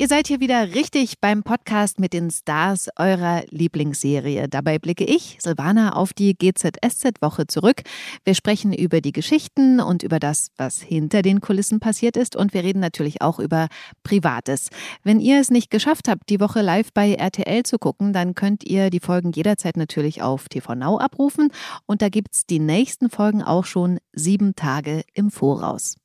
Ihr seid hier wieder richtig beim Podcast mit den Stars eurer Lieblingsserie. Dabei blicke ich, Silvana, auf die GZSZ-Woche zurück. Wir sprechen über die Geschichten und über das, was hinter den Kulissen passiert ist. Und wir reden natürlich auch über Privates. Wenn ihr es nicht geschafft habt, die Woche live bei RTL zu gucken, dann könnt ihr die Folgen jederzeit natürlich auf TV Now abrufen. Und da gibt es die nächsten Folgen auch schon sieben Tage im Voraus.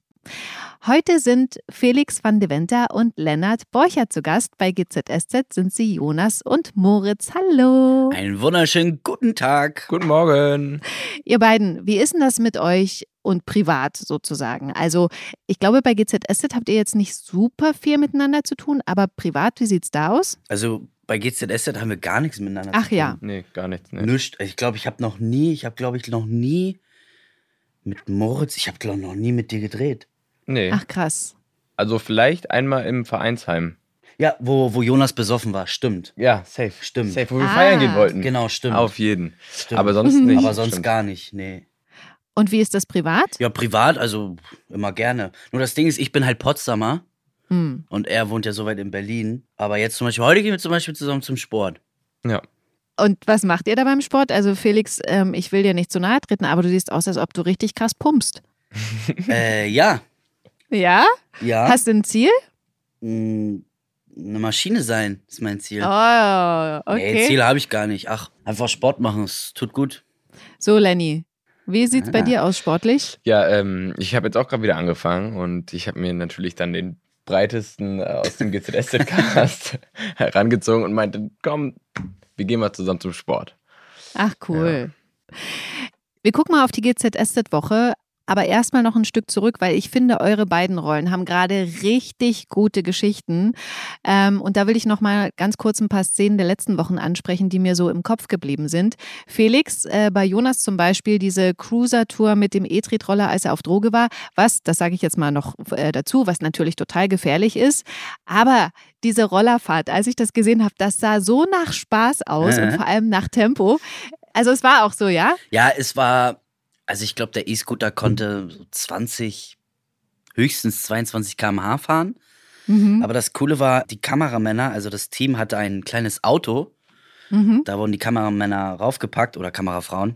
Heute sind Felix van de Venter und Lennart Borcher zu Gast. Bei GZSZ sind sie Jonas und Moritz. Hallo. Einen wunderschönen guten Tag. Guten Morgen. Ihr beiden, wie ist denn das mit euch und privat sozusagen? Also, ich glaube, bei GZSZ habt ihr jetzt nicht super viel miteinander zu tun, aber privat, wie sieht's da aus? Also bei GZSZ haben wir gar nichts miteinander Ach zu tun. ja. Nee, gar nichts. Nee. Nichts. Ich glaube, ich habe noch nie, ich habe glaube ich noch nie mit Moritz, ich habe glaube noch nie mit dir gedreht. Nee. Ach krass. Also vielleicht einmal im Vereinsheim. Ja, wo, wo Jonas besoffen war, stimmt. Ja, safe. Stimmt. Safe, wo wir Ah. feiern gehen wollten. Genau, stimmt. Auf jeden. stimmt. Aber sonst nicht. Aber sonst Stimmt. gar nicht, nee. Und wie ist das privat? Ja, privat, also immer gerne. Nur das Ding ist, ich bin halt Potsdamer Hm. und er wohnt ja so weit in Berlin. Aber jetzt zum Beispiel, heute gehen wir zum Beispiel zusammen zum Sport. Ja. Und was macht ihr da beim Sport? Also Felix, ähm, ich will dir nicht zu nahe treten, aber du siehst aus, als ob du richtig krass pumpst. äh, ja, Ja? ja. Hast du ein Ziel? Mm, eine Maschine sein, ist mein Ziel. Oh, okay. Nee, Ziele habe ich gar nicht. Ach, einfach Sport machen, es tut gut. So, Lenny, wie sieht's bei Ah. dir aus sportlich? Ja, ähm, ich habe jetzt auch gerade wieder angefangen und ich habe mir natürlich dann den breitesten äh, aus dem GZSZ-Cast herangezogen und meinte, komm, wir gehen mal zusammen zum Sport. Ach, cool. Wir gucken mal auf die GZSZ-Woche, aber erstmal noch ein Stück zurück, weil ich finde, eure beiden Rollen haben gerade richtig gute Geschichten. Ähm, und da will ich noch mal ganz kurz ein paar Szenen der letzten Wochen ansprechen, die mir so im Kopf geblieben sind. Felix, äh, bei Jonas zum Beispiel, diese Cruiser-Tour mit dem E-Tretroller, als er auf Droge war, was, das sage ich jetzt mal noch äh, dazu, was natürlich total gefährlich ist. Aber diese Rollerfahrt, als ich das gesehen habe, das sah so nach Spaß aus und Mhm. vor allem nach Tempo. Also es war auch so, ja? Ja, es war, also ich glaube, der E-Scooter konnte so 20, höchstens 22 km/h fahren. Mhm. Aber das Coole war, die Kameramänner, also das Team hatte ein kleines Auto. Mhm. Da wurden die Kameramänner raufgepackt oder Kamerafrauen.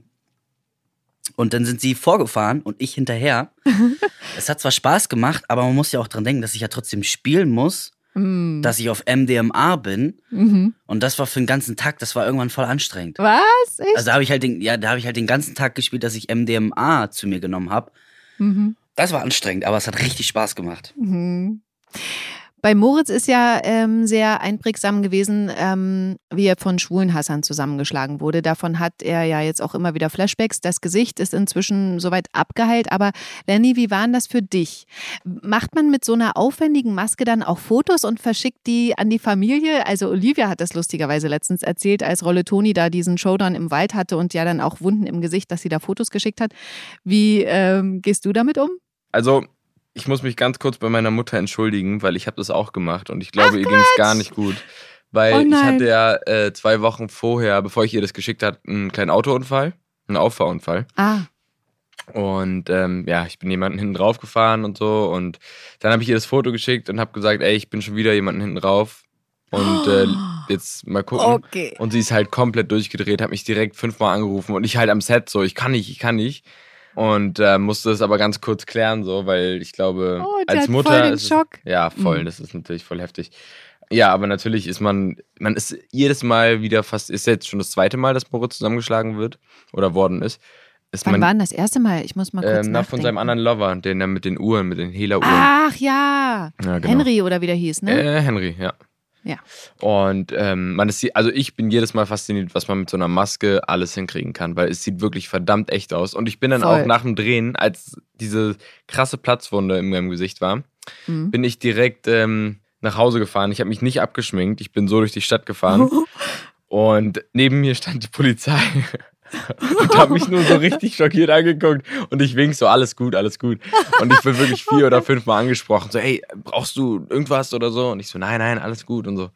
Und dann sind sie vorgefahren und ich hinterher. es hat zwar Spaß gemacht, aber man muss ja auch dran denken, dass ich ja trotzdem spielen muss, Mhm. dass ich auf MDMA bin. Mhm. Und das war für den ganzen Tag, das war irgendwann voll anstrengend. Was? Echt? Also da habe ich halt den, ja, da habe ich halt den ganzen Tag gespielt, dass ich MDMA zu mir genommen habe. mhm. Das war anstrengend, aber es hat richtig Spaß gemacht. Mhm. Bei Moritz ist ja ähm, sehr einprägsam gewesen, ähm, wie er von schwulen Hassern zusammengeschlagen wurde. Davon hat er ja jetzt auch immer wieder Flashbacks. Das Gesicht ist inzwischen soweit abgeheilt. Aber Lenny, wie waren das für dich? Macht man mit so einer aufwendigen Maske dann auch Fotos und verschickt die an die Familie? Also Olivia hat das lustigerweise letztens erzählt, als Rolle Toni da diesen Showdown im Wald hatte und ja dann auch Wunden im Gesicht, dass sie da Fotos geschickt hat. Wie ähm, gehst du damit um? Also, ich muss mich ganz kurz bei meiner Mutter entschuldigen, weil ich habe das auch gemacht und ich glaube, Ach, ihr ging es gar nicht gut. Weil Oh ich hatte ja äh, zwei Wochen vorher, bevor ich ihr das geschickt habe, einen kleinen Autounfall, einen Auffahrunfall. Ah, Und ähm, ja, ich bin jemanden hinten drauf gefahren und so. Und dann habe ich ihr das Foto geschickt und habe gesagt, ey, ich bin schon wieder jemanden hinten drauf. Und äh, jetzt mal gucken. okay. Und sie ist halt komplett durchgedreht, hat mich direkt fünfmal angerufen und ich halt am Set so, ich kann nicht, ich kann nicht. Und äh, musste es aber ganz kurz klären, so, weil ich glaube, Oh, als Mutter voll den ist es, Schock. ja voll, Mhm. das ist natürlich voll heftig. Ja, aber natürlich ist man, man ist jedes Mal wieder fast, ist jetzt schon das zweite Mal, dass Moritz zusammengeschlagen wird oder worden ist. ist Wann man, war denn das erste Mal? Ich muss mal kurz ähm, nach von seinem nachdenken. anderen Lover, den er mit den Uhren, mit den Hela-Uhren. Ach ja. ja, genau. Henry oder wie der hieß, ne? Äh, Henry, ja. Ja. Und ähm, man ist, also ich bin jedes Mal fasziniert, was man mit so einer Maske alles hinkriegen kann, weil es sieht wirklich verdammt echt aus. Und ich bin dann Voll. auch nach dem Drehen, als diese krasse Platzwunde in meinem Gesicht war, Mhm. bin ich direkt ähm, nach Hause gefahren. Ich habe mich nicht abgeschminkt, ich bin so durch die Stadt gefahren. Und neben mir stand die Polizei. und haben mich nur so richtig schockiert angeguckt und ich wink so, alles gut, alles gut. Und ich bin wirklich vier oder fünf Mal angesprochen, so, hey, brauchst du irgendwas oder so? Und ich so, nein, nein, alles gut und so.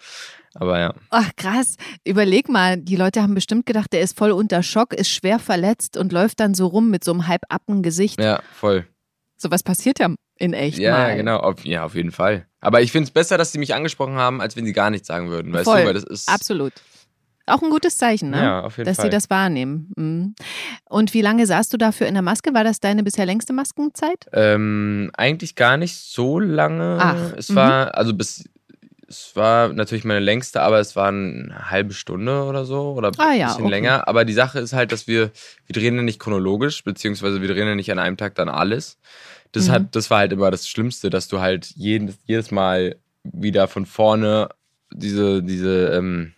Aber ja. Ach krass, überleg mal, die Leute haben bestimmt gedacht, der ist voll unter Schock, ist schwer verletzt und läuft dann so rum mit so einem halb Gesicht. Ja, voll. So was passiert ja in echt Ja, mal. ja, genau. Auf, ja, auf jeden Fall. Aber ich finde es besser, dass sie mich angesprochen haben, als wenn sie gar nichts sagen würden. Weißt Voll. du, weil das ist. Absolut. Auch ein gutes Zeichen, ne? Ja, auf jeden dass Fall. sie das wahrnehmen. Mhm. Und wie lange saßt du dafür in der Maske? War das deine bisher längste Maskenzeit? Ähm, eigentlich gar nicht so lange. Ach, es mhm. war, also bis, es war natürlich meine längste, aber es waren eine halbe Stunde oder so oder Ah ein ja, bisschen okay. länger. Aber die Sache ist halt, dass wir, wir drehen ja nicht chronologisch, beziehungsweise wir drehen ja nicht an einem Tag dann alles. Das, Mhm. hat, das war halt immer das Schlimmste, dass du halt jedes, jedes Mal wieder von vorne diese, diese ähm,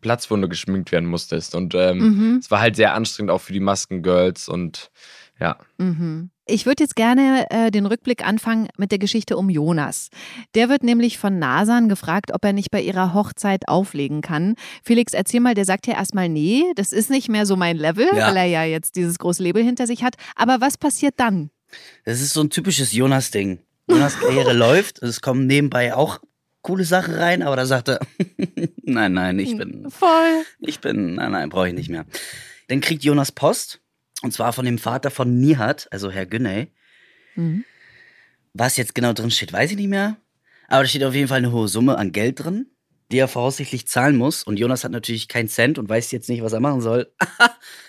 Platzwunde geschminkt werden musstest. Und ähm, Mhm. es war halt sehr anstrengend auch für die Maskengirls und ja. Mhm. Ich würde jetzt gerne äh, den Rückblick anfangen mit der Geschichte um Jonas. Der wird nämlich von Nasan gefragt, ob er nicht bei ihrer Hochzeit auflegen kann. Felix, erzähl mal, der sagt ja erstmal, nee, das ist nicht mehr so mein Level, Ja. weil er ja jetzt dieses große Label hinter sich hat. Aber was passiert dann? Das ist so ein typisches Jonas-Ding. Jonas Karriere läuft, es kommen nebenbei auch coole Sachen rein, aber da sagt er, nein, nein, ich bin, Voll. ich bin, nein, nein, brauche ich nicht mehr. Dann kriegt Jonas Post, und zwar von dem Vater von Nihat, also Herr Günney. Mhm. Was jetzt genau drin steht, weiß ich nicht mehr. Aber da steht auf jeden Fall eine hohe Summe an Geld drin, die er voraussichtlich zahlen muss. Und Jonas hat natürlich keinen Cent und weiß jetzt nicht, was er machen soll.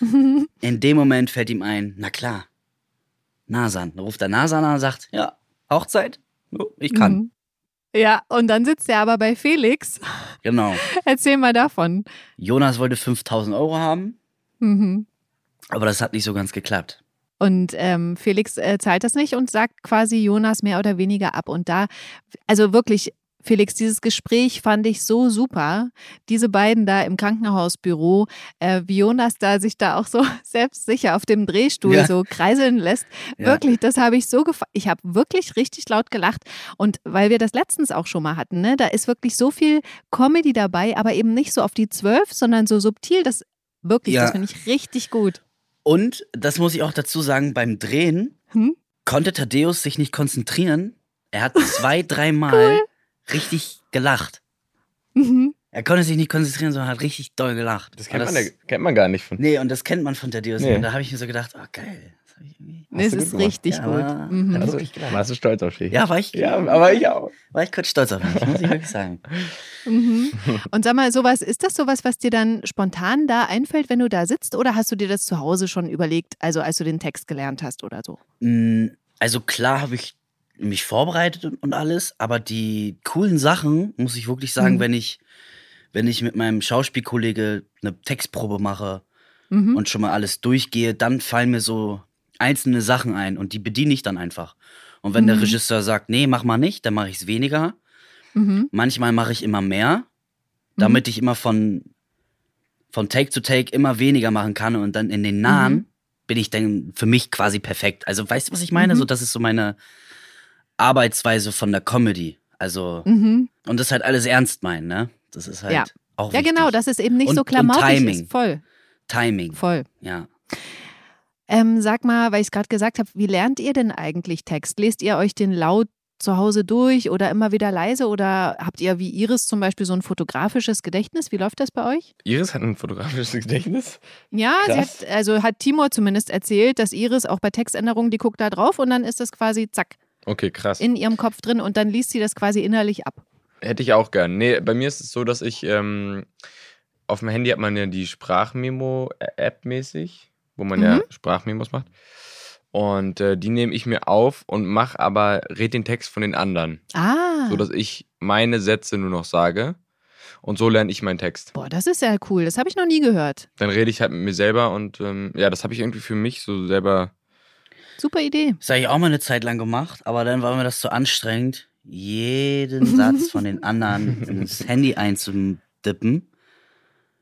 In dem Moment fällt ihm ein, na klar, Nasan. Dann ruft er Nasan an und sagt, ja, Hochzeit? Jo, Ich kann. Mhm. Ja, und dann sitzt er aber bei Felix. Genau. Erzähl mal davon. Jonas wollte 5000 Euro haben, Mhm. aber das hat nicht so ganz geklappt. Und ähm, Felix äh, zahlt das nicht und sagt quasi Jonas mehr oder weniger ab. Und da, also wirklich, Felix, dieses Gespräch fand ich so super. Diese beiden da im Krankenhausbüro, äh, wie Jonas da sich da auch so selbstsicher auf dem Drehstuhl Ja. so kreiseln lässt. Ja. Wirklich, das habe ich so gefallen. Ich habe wirklich richtig laut gelacht. Und weil wir das letztens auch schon mal hatten, ne, da ist wirklich so viel Comedy dabei, aber eben nicht so auf die zwölf, sondern so subtil. Das wirklich, Ja. das finde ich richtig gut. Und, das muss ich auch dazu sagen, beim Drehen Hm? konnte Thaddeus sich nicht konzentrieren. Er hat zwei, dreimal richtig gelacht. Mhm. Er konnte sich nicht konzentrieren, sondern hat richtig doll gelacht. Das kennt, Und man, ja- kennt man gar nicht von. Nee, und das kennt man von Thaddeus Nee. nicht. Und da habe ich mir so gedacht, oh geil. Das Nee, es ist gemacht. richtig Ja, gut. Mhm. Also- Also, warst du stolz auf dich? Ja, war ich, Ja, aber ich auch. war ich kurz stolz auf mich, muss ich wirklich sagen. Mhm. Und sag mal, sowas, ist das sowas, was dir dann spontan da einfällt, wenn du da sitzt, oder hast du dir das zu Hause schon überlegt, also als du den Text gelernt hast oder so? Mm, Also klar habe ich mich vorbereitet und- alles, aber die coolen Sachen, muss ich wirklich sagen, Mhm. wenn ich, wenn ich mit meinem Schauspielkollege eine Textprobe mache Mhm. und schon mal alles durchgehe, dann fallen mir so einzelne Sachen ein und die bediene ich dann einfach. Und wenn der Mhm. Regisseur sagt, nee, mach mal nicht, dann mache ich es weniger. Mhm. Manchmal mache ich immer mehr, damit ich immer von, von Take to Take immer weniger machen kann und dann in den nahen Mhm. bin ich dann für mich quasi perfekt. Also weißt du, was ich meine? Mhm. So, das ist so meine Arbeitsweise von der Comedy. Also, Mhm. und das halt alles ernst meinen, ne? Das ist halt Ja. auch Ja, wichtig. genau, dass es eben nicht Und- so und klamaukig Timing. ist. Voll, Timing. voll. Ja. Ähm, sag mal, weil ich es gerade gesagt habe, wie lernt ihr denn eigentlich Text? Lest ihr euch den laut zu Hause durch oder immer wieder leise oder habt ihr wie Iris zum Beispiel so ein fotografisches Gedächtnis? Wie läuft das bei euch? Iris hat ein fotografisches Gedächtnis. Ja, hat, also hat Timur zumindest erzählt, dass Iris auch bei Textänderungen, die guckt da drauf und dann ist das quasi zack Okay, krass. in ihrem Kopf drin und dann liest sie das quasi innerlich ab. Hätte ich auch gern. Nee, bei mir ist es so, dass ich ähm, auf dem Handy hat man ja die Sprachmemo-App mäßig, wo man ja Mhm. Sprachmemos macht. Und äh, die nehme ich mir auf und mache aber, red den Text von den anderen. Ah, So dass ich meine Sätze nur noch sage. Und so lerne ich meinen Text. boah, das ist ja cool. Das habe ich noch nie gehört. Dann rede ich halt mit mir selber und ähm, ja, das habe ich irgendwie für mich so selber. Super Idee. Das habe ich auch mal eine Zeit lang gemacht, aber dann war mir das zu anstrengend, jeden Satz von den anderen ins Handy einzudippen.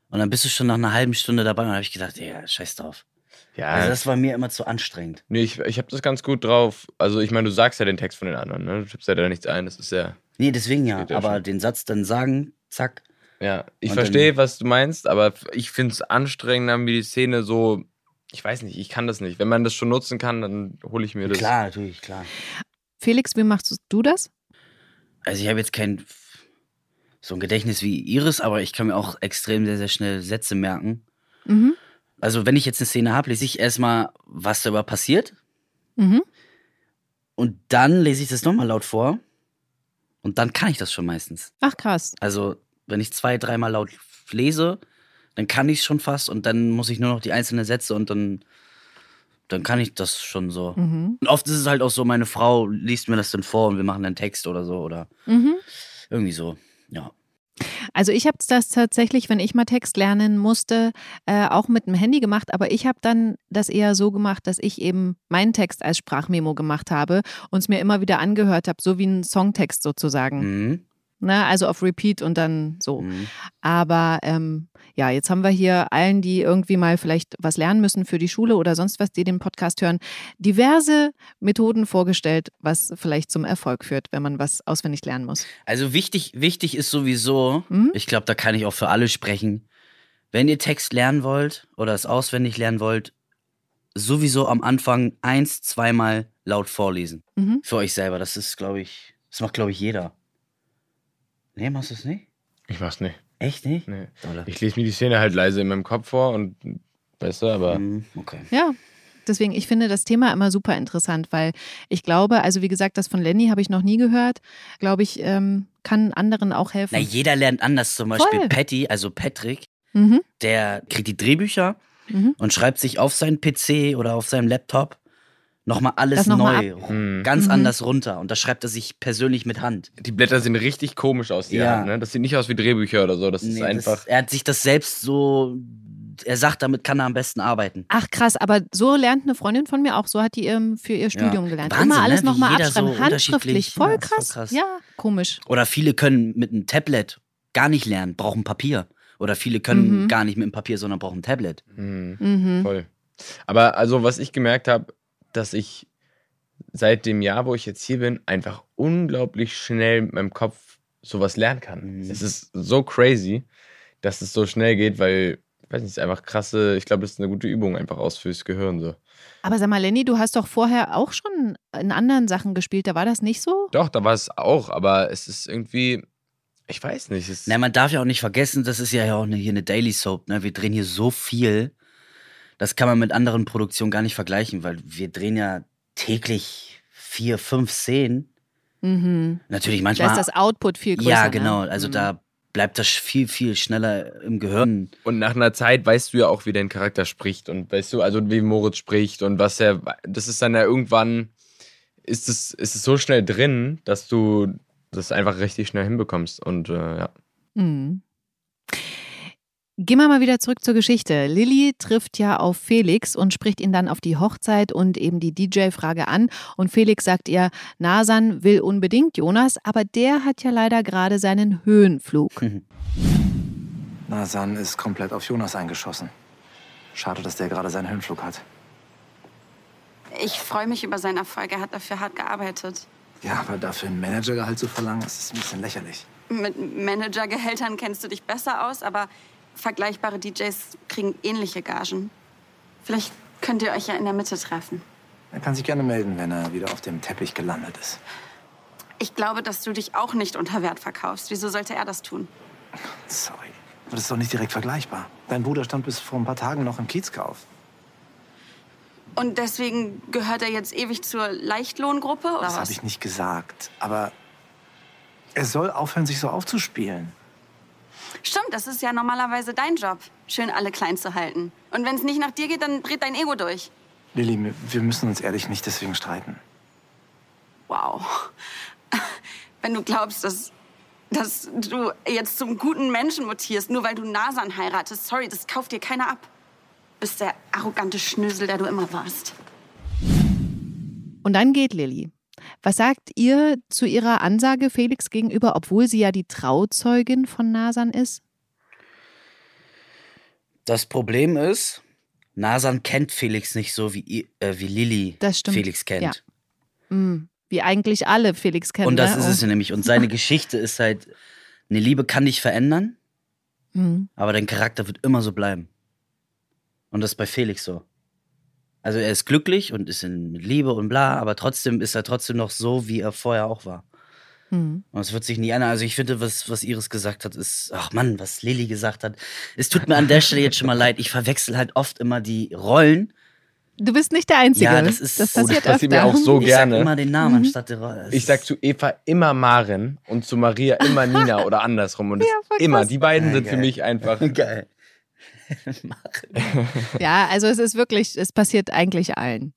Und dann bist du schon nach einer halben Stunde dabei und dann habe ich gedacht, ja, scheiß drauf. Ja, Also das war mir immer zu anstrengend. nee, ich, ich habe das ganz gut drauf. Also ich meine, du sagst ja den Text von den anderen, ne? Du tippst ja da nichts ein. Das ist ja. Nee, deswegen ja. Aber schon. den Satz dann sagen, zack. Ja, ich verstehe, was du meinst, aber ich finde es anstrengender, wie die Szene so. Ich weiß nicht, ich kann das nicht. Wenn man das schon nutzen kann, dann hole ich mir das. Klar, natürlich, klar. Felix, wie machst du das? Also ich habe jetzt kein so ein Gedächtnis wie Iris, aber ich kann mir auch extrem sehr, sehr schnell Sätze merken. Mhm. Also, wenn ich jetzt eine Szene habe, lese ich erstmal, was da überhaupt passiert. Mhm. Und dann lese ich das nochmal laut vor. Und dann kann ich das schon meistens. Ach krass. Also, wenn ich zwei, dreimal laut lese, dann kann ich es schon fast. Und dann muss ich nur noch die einzelnen Sätze und dann, dann kann ich das schon so. Mhm. Und oft ist es halt auch so, meine Frau liest mir das dann vor und wir machen einen Text oder so. Oder Mhm. irgendwie so. Ja. Also ich habe das tatsächlich, wenn ich mal Text lernen musste, äh, auch mit dem Handy gemacht, aber ich habe dann das eher so gemacht, dass ich eben meinen Text als Sprachmemo gemacht habe und es mir immer wieder angehört habe, so wie ein Songtext sozusagen. Mhm. Ne? Also auf Repeat und dann so. Mhm. Aber ähm, ja, jetzt haben wir hier allen, die irgendwie mal vielleicht was lernen müssen für die Schule oder sonst was, die den Podcast hören, diverse Methoden vorgestellt, was vielleicht zum Erfolg führt, wenn man was auswendig lernen muss. Also wichtig, wichtig ist sowieso, Mhm. ich glaube, da kann ich auch für alle sprechen, wenn ihr Text lernen wollt oder es auswendig lernen wollt, sowieso am Anfang eins, zweimal laut vorlesen. Mhm. Für euch selber. Das ist, glaube ich, das macht, glaube ich, jeder. Nee, machst du es nicht? Ich mach's nicht. Echt nicht? Nee. Dolle. Ich lese mir die Szene halt leise in meinem Kopf vor und du, aber Mhm, okay. Ja, deswegen, ich finde das Thema immer super interessant, weil ich glaube, also wie gesagt, das von Lenny habe ich noch nie gehört, glaube ich, ähm, kann anderen auch helfen. Na, jeder lernt anders. Zum Beispiel Voll. Patty, also Patrick, Mhm. der kriegt die Drehbücher Mhm. und schreibt sich auf seinen PC oder auf seinem Laptop nochmal alles noch mal neu, Hm. ganz Mhm. anders runter. Und das schreibt er sich persönlich mit Hand. die Blätter sehen richtig komisch aus, die Ja. Hand, ne? Das sieht nicht aus wie Drehbücher oder so. Das ist Nee, einfach. Das, er hat sich das selbst so. Er sagt, damit kann er am besten arbeiten. Ach krass, aber so lernt eine Freundin von mir auch, so hat die ähm, für ihr Studium gelernt. Wahnsinn, Immer alles ne? Nochmal abschreiben, so handschriftlich, voll Ja, ist voll krass. krass. Ja, komisch. Oder viele können mit einem Tablet gar nicht lernen, brauchen Papier. Oder viele können Mhm. gar nicht mit dem Papier, sondern brauchen ein Tablet. Hm. Mhm. Voll. Aber also, was ich gemerkt habe, dass ich seit dem Jahr, wo ich jetzt hier bin, einfach unglaublich schnell mit meinem Kopf sowas lernen kann. Mhm. Es ist so crazy, dass es so schnell geht, weil, ich weiß nicht, es ist einfach krasse, ich glaube, das ist eine gute Übung einfach aus fürs Gehirn so. Aber sag mal, Lenny, du hast doch vorher auch schon in anderen Sachen gespielt, da war das nicht so? Doch, da war es auch, aber es ist irgendwie, ich weiß nicht, es Na, man darf ja auch nicht vergessen, das ist ja auch eine, hier eine Daily Soap. Ne? Wir drehen hier so viel. Das kann man mit anderen Produktionen gar nicht vergleichen, weil wir drehen ja täglich vier, fünf Szenen. Mhm. Natürlich Da manchmal. ist das Output viel größer. ja, ne? genau. Also Mhm. da bleibt das viel, viel schneller im Gehirn. Und nach einer Zeit weißt du ja auch, wie dein Charakter spricht und weißt du, also wie Moritz spricht und was er, das ist dann ja irgendwann, ist es, ist es so schnell drin, dass du das einfach richtig schnell hinbekommst und äh, ja. Mhm. Gehen wir mal wieder zurück zur Geschichte. Lilly trifft ja auf Felix und spricht ihn dann auf die Hochzeit und eben die DJ-Frage an. Und Felix sagt ihr, Nasan will unbedingt Jonas, aber der hat ja leider gerade seinen Höhenflug. Nasan ist komplett auf Jonas eingeschossen. Schade, dass der gerade seinen Höhenflug hat. Ich freue mich über seinen Erfolg. Er hat dafür hart gearbeitet. Ja, aber dafür ein Managergehalt zu verlangen, das ist ein bisschen lächerlich. Mit Managergehältern kennst du dich besser aus, aber vergleichbare DJs kriegen ähnliche Gagen. Vielleicht könnt ihr euch ja in der Mitte treffen. Er kann sich gerne melden, wenn er wieder auf dem Teppich gelandet ist. Ich glaube, dass du dich auch nicht unter Wert verkaufst. Wieso sollte er das tun? Sorry. Aber das ist doch nicht direkt vergleichbar. Dein Bruder stand bis vor ein paar Tagen noch im Kiezkauf. Und deswegen gehört er jetzt ewig zur Leichtlohngruppe? Oder Das habe ich nicht gesagt. Aber er soll aufhören, sich so aufzuspielen. Stimmt, das ist ja normalerweise dein Job, schön alle klein zu halten. Und wenn es nicht nach dir geht, dann dreht dein Ego durch. Lilly, wir müssen uns ehrlich nicht deswegen streiten. Wow. Wenn du glaubst, dass, dass du jetzt zum guten Menschen mutierst, nur weil du Nasan heiratest, sorry, das kauft dir keiner ab. Bist der arrogante Schnösel, der du immer warst. Und dann geht Lilly. Was sagt ihr zu ihrer Ansage Felix gegenüber, obwohl sie ja die Trauzeugin von Nasan ist? Das Problem ist, Nasan kennt Felix nicht so, wie, äh, wie Lilly. Felix kennt. Ja. Hm, wie eigentlich alle Felix kennen. Und das ne? ist es nämlich. Und seine Geschichte ist halt, eine Liebe kann dich verändern, Hm. aber dein Charakter wird immer so bleiben. Und das ist bei Felix so. Also er ist glücklich und ist in Liebe und bla, aber trotzdem ist er trotzdem noch so, wie er vorher auch war. Mhm. Und es wird sich nie ändern. Also ich finde, was, was Iris gesagt hat, ist, ach Mann, was Lilly gesagt hat. Es tut mir an der Stelle jetzt schon mal leid. Ich verwechsel halt oft immer die Rollen. Du bist nicht der Einzige. Ja, das ist- das oh, passiert das passiert mir auch so Ich gerne. sag immer den Namen Mhm. anstatt der Rolle. Ich sag zu Eva immer Marin und zu Maria immer Nina oder andersrum. Und Ja, voll immer, die beiden Ja, sind für mich einfach. Geil. Ja, also es ist wirklich, es passiert eigentlich allen.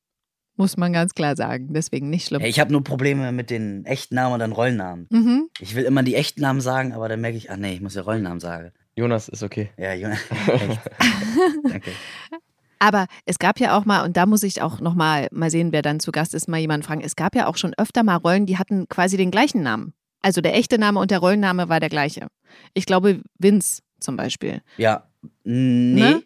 Muss man ganz klar sagen. Deswegen nicht schlimm. Hey, ich habe nur Probleme mit den echten Namen und dann Rollennamen. Mhm. Ich will immer die echten Namen sagen, aber dann merke ich, ach nee, ich muss ja Rollennamen sagen. Jonas ist okay. Ja. Echt. Danke. Aber es gab ja auch mal, und da muss ich auch noch mal, mal sehen, wer dann zu Gast ist, mal jemanden fragen. Es gab ja auch schon öfter mal Rollen, die hatten quasi den gleichen Namen. Also der echte Name und der Rollenname war der gleiche. Ich glaube, Vince zum Beispiel. Ja, nee. Ne?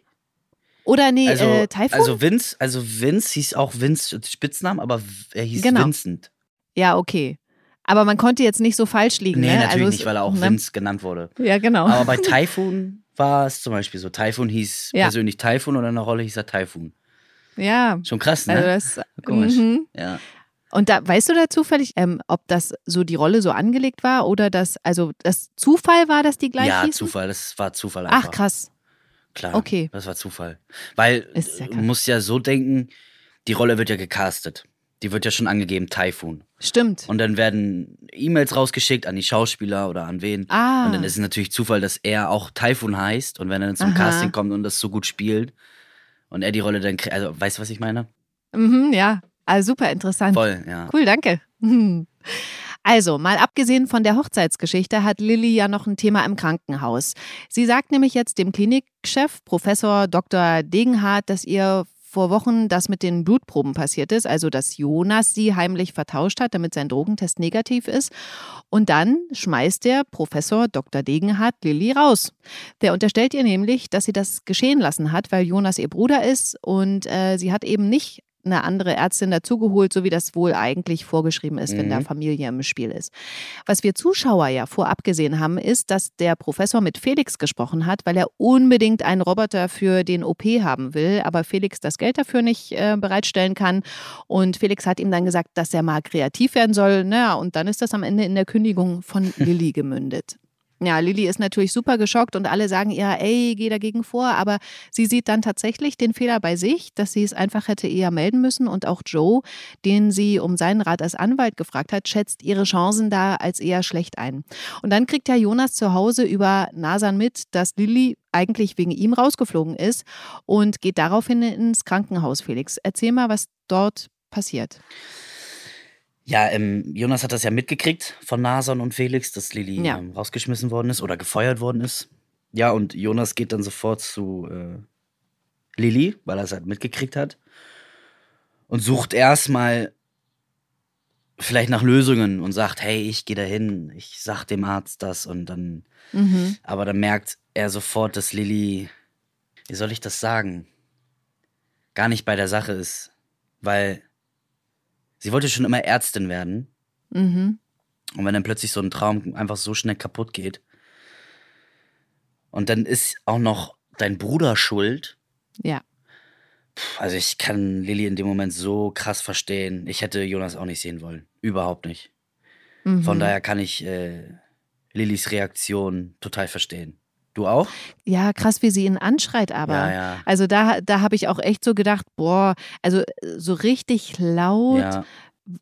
Oder nee, Also, äh, Typhoon? also Vince, also Vince hieß auch Vince Spitznamen, aber er hieß Genau. Vincent. ja, okay. Aber man konnte jetzt nicht so falsch liegen. Nee, ne? natürlich also nicht, weil er auch ne? Vince genannt wurde. Ja, genau. Aber bei Typhoon war es zum Beispiel so. Typhoon hieß Ja. persönlich Typhoon und in der Rolle hieß er Typhoon. ja, Schon krass, ne? also das. Komisch. Mhm. ja. Und da weißt du da zufällig, ähm, ob das so die Rolle so angelegt war oder das, also das Zufall war, dass die gleich ja, hießen? Zufall, das war Zufall einfach. Ach, krass. Klar, Okay. das war Zufall. Weil ja du krass. musst ja so denken, die Rolle wird ja gecastet. Die wird ja schon angegeben, Typhoon. Stimmt. Und dann werden E-Mails rausgeschickt an die Schauspieler oder an wen. ah. Und dann ist es natürlich Zufall, dass er auch Typhoon heißt. Und wenn er dann zum Aha. Casting kommt und das so gut spielt und er die Rolle dann kriegt, also weißt du, was ich meine? Mhm, ja, also super interessant. Voll, ja. Cool, danke. Also, mal abgesehen von der Hochzeitsgeschichte hat Lilly ja noch ein Thema im Krankenhaus. Sie sagt nämlich jetzt dem Klinikchef, Professor Dr. Degenhardt, dass ihr vor Wochen das mit den Blutproben passiert ist, also dass Jonas sie heimlich vertauscht hat, damit sein Drogentest negativ ist. Und dann schmeißt der Professor Dr. Degenhardt Lilly raus. Der unterstellt ihr nämlich, dass sie das geschehen lassen hat, weil Jonas ihr Bruder ist und äh, sie hat eben nicht eine andere Ärztin dazugeholt, so wie das wohl eigentlich vorgeschrieben ist, wenn Mhm. da Familie im Spiel ist. Was wir Zuschauer ja vorab gesehen haben, ist, dass der Professor mit Felix gesprochen hat, weil er unbedingt einen Roboter für den OP haben will, aber Felix das Geld dafür nicht äh, bereitstellen kann. Und Felix hat ihm dann gesagt, dass er mal kreativ werden soll. Naja, und dann ist das am Ende in der Kündigung von Lilly gemündet. Ja, Lilly ist natürlich super geschockt und alle sagen ihr, ey, geh dagegen vor. Aber sie sieht dann tatsächlich den Fehler bei sich, dass sie es einfach hätte eher melden müssen. Und auch Joe, den sie um seinen Rat als Anwalt gefragt hat, schätzt ihre Chancen da als eher schlecht ein. Und dann kriegt ja Jonas zu Hause über Nasan mit, dass Lilly eigentlich wegen ihm rausgeflogen ist und geht daraufhin ins Krankenhaus, Felix. Erzähl mal, was dort passiert. Ja, ähm, Jonas hat das ja mitgekriegt von Nason und Felix, dass Lilly Ja. ähm, rausgeschmissen worden ist oder gefeuert worden ist. Ja, und Jonas geht dann sofort zu äh, Lilly, weil er es halt mitgekriegt hat. Und sucht erstmal vielleicht nach Lösungen und sagt, hey, ich gehe dahin, ich sag dem Arzt das und dann, Mhm. aber dann merkt er sofort, dass Lilly, wie soll ich das sagen, gar nicht bei der Sache ist, weil sie wollte schon immer Ärztin werden. Mhm. Und wenn dann plötzlich so ein Traum einfach so schnell kaputt geht. Und dann ist auch noch dein Bruder schuld. Ja. Puh, Also ich kann Lilly in dem Moment so krass verstehen. Ich hätte Jonas auch nicht sehen wollen. Überhaupt nicht. Mhm. Von daher kann ich äh, Lillys Reaktion total verstehen. Du auch? Ja, krass, wie sie ihn anschreit, aber. Ja, ja. Also da, da habe ich auch echt so gedacht, boah, also äh, so richtig laut Ja,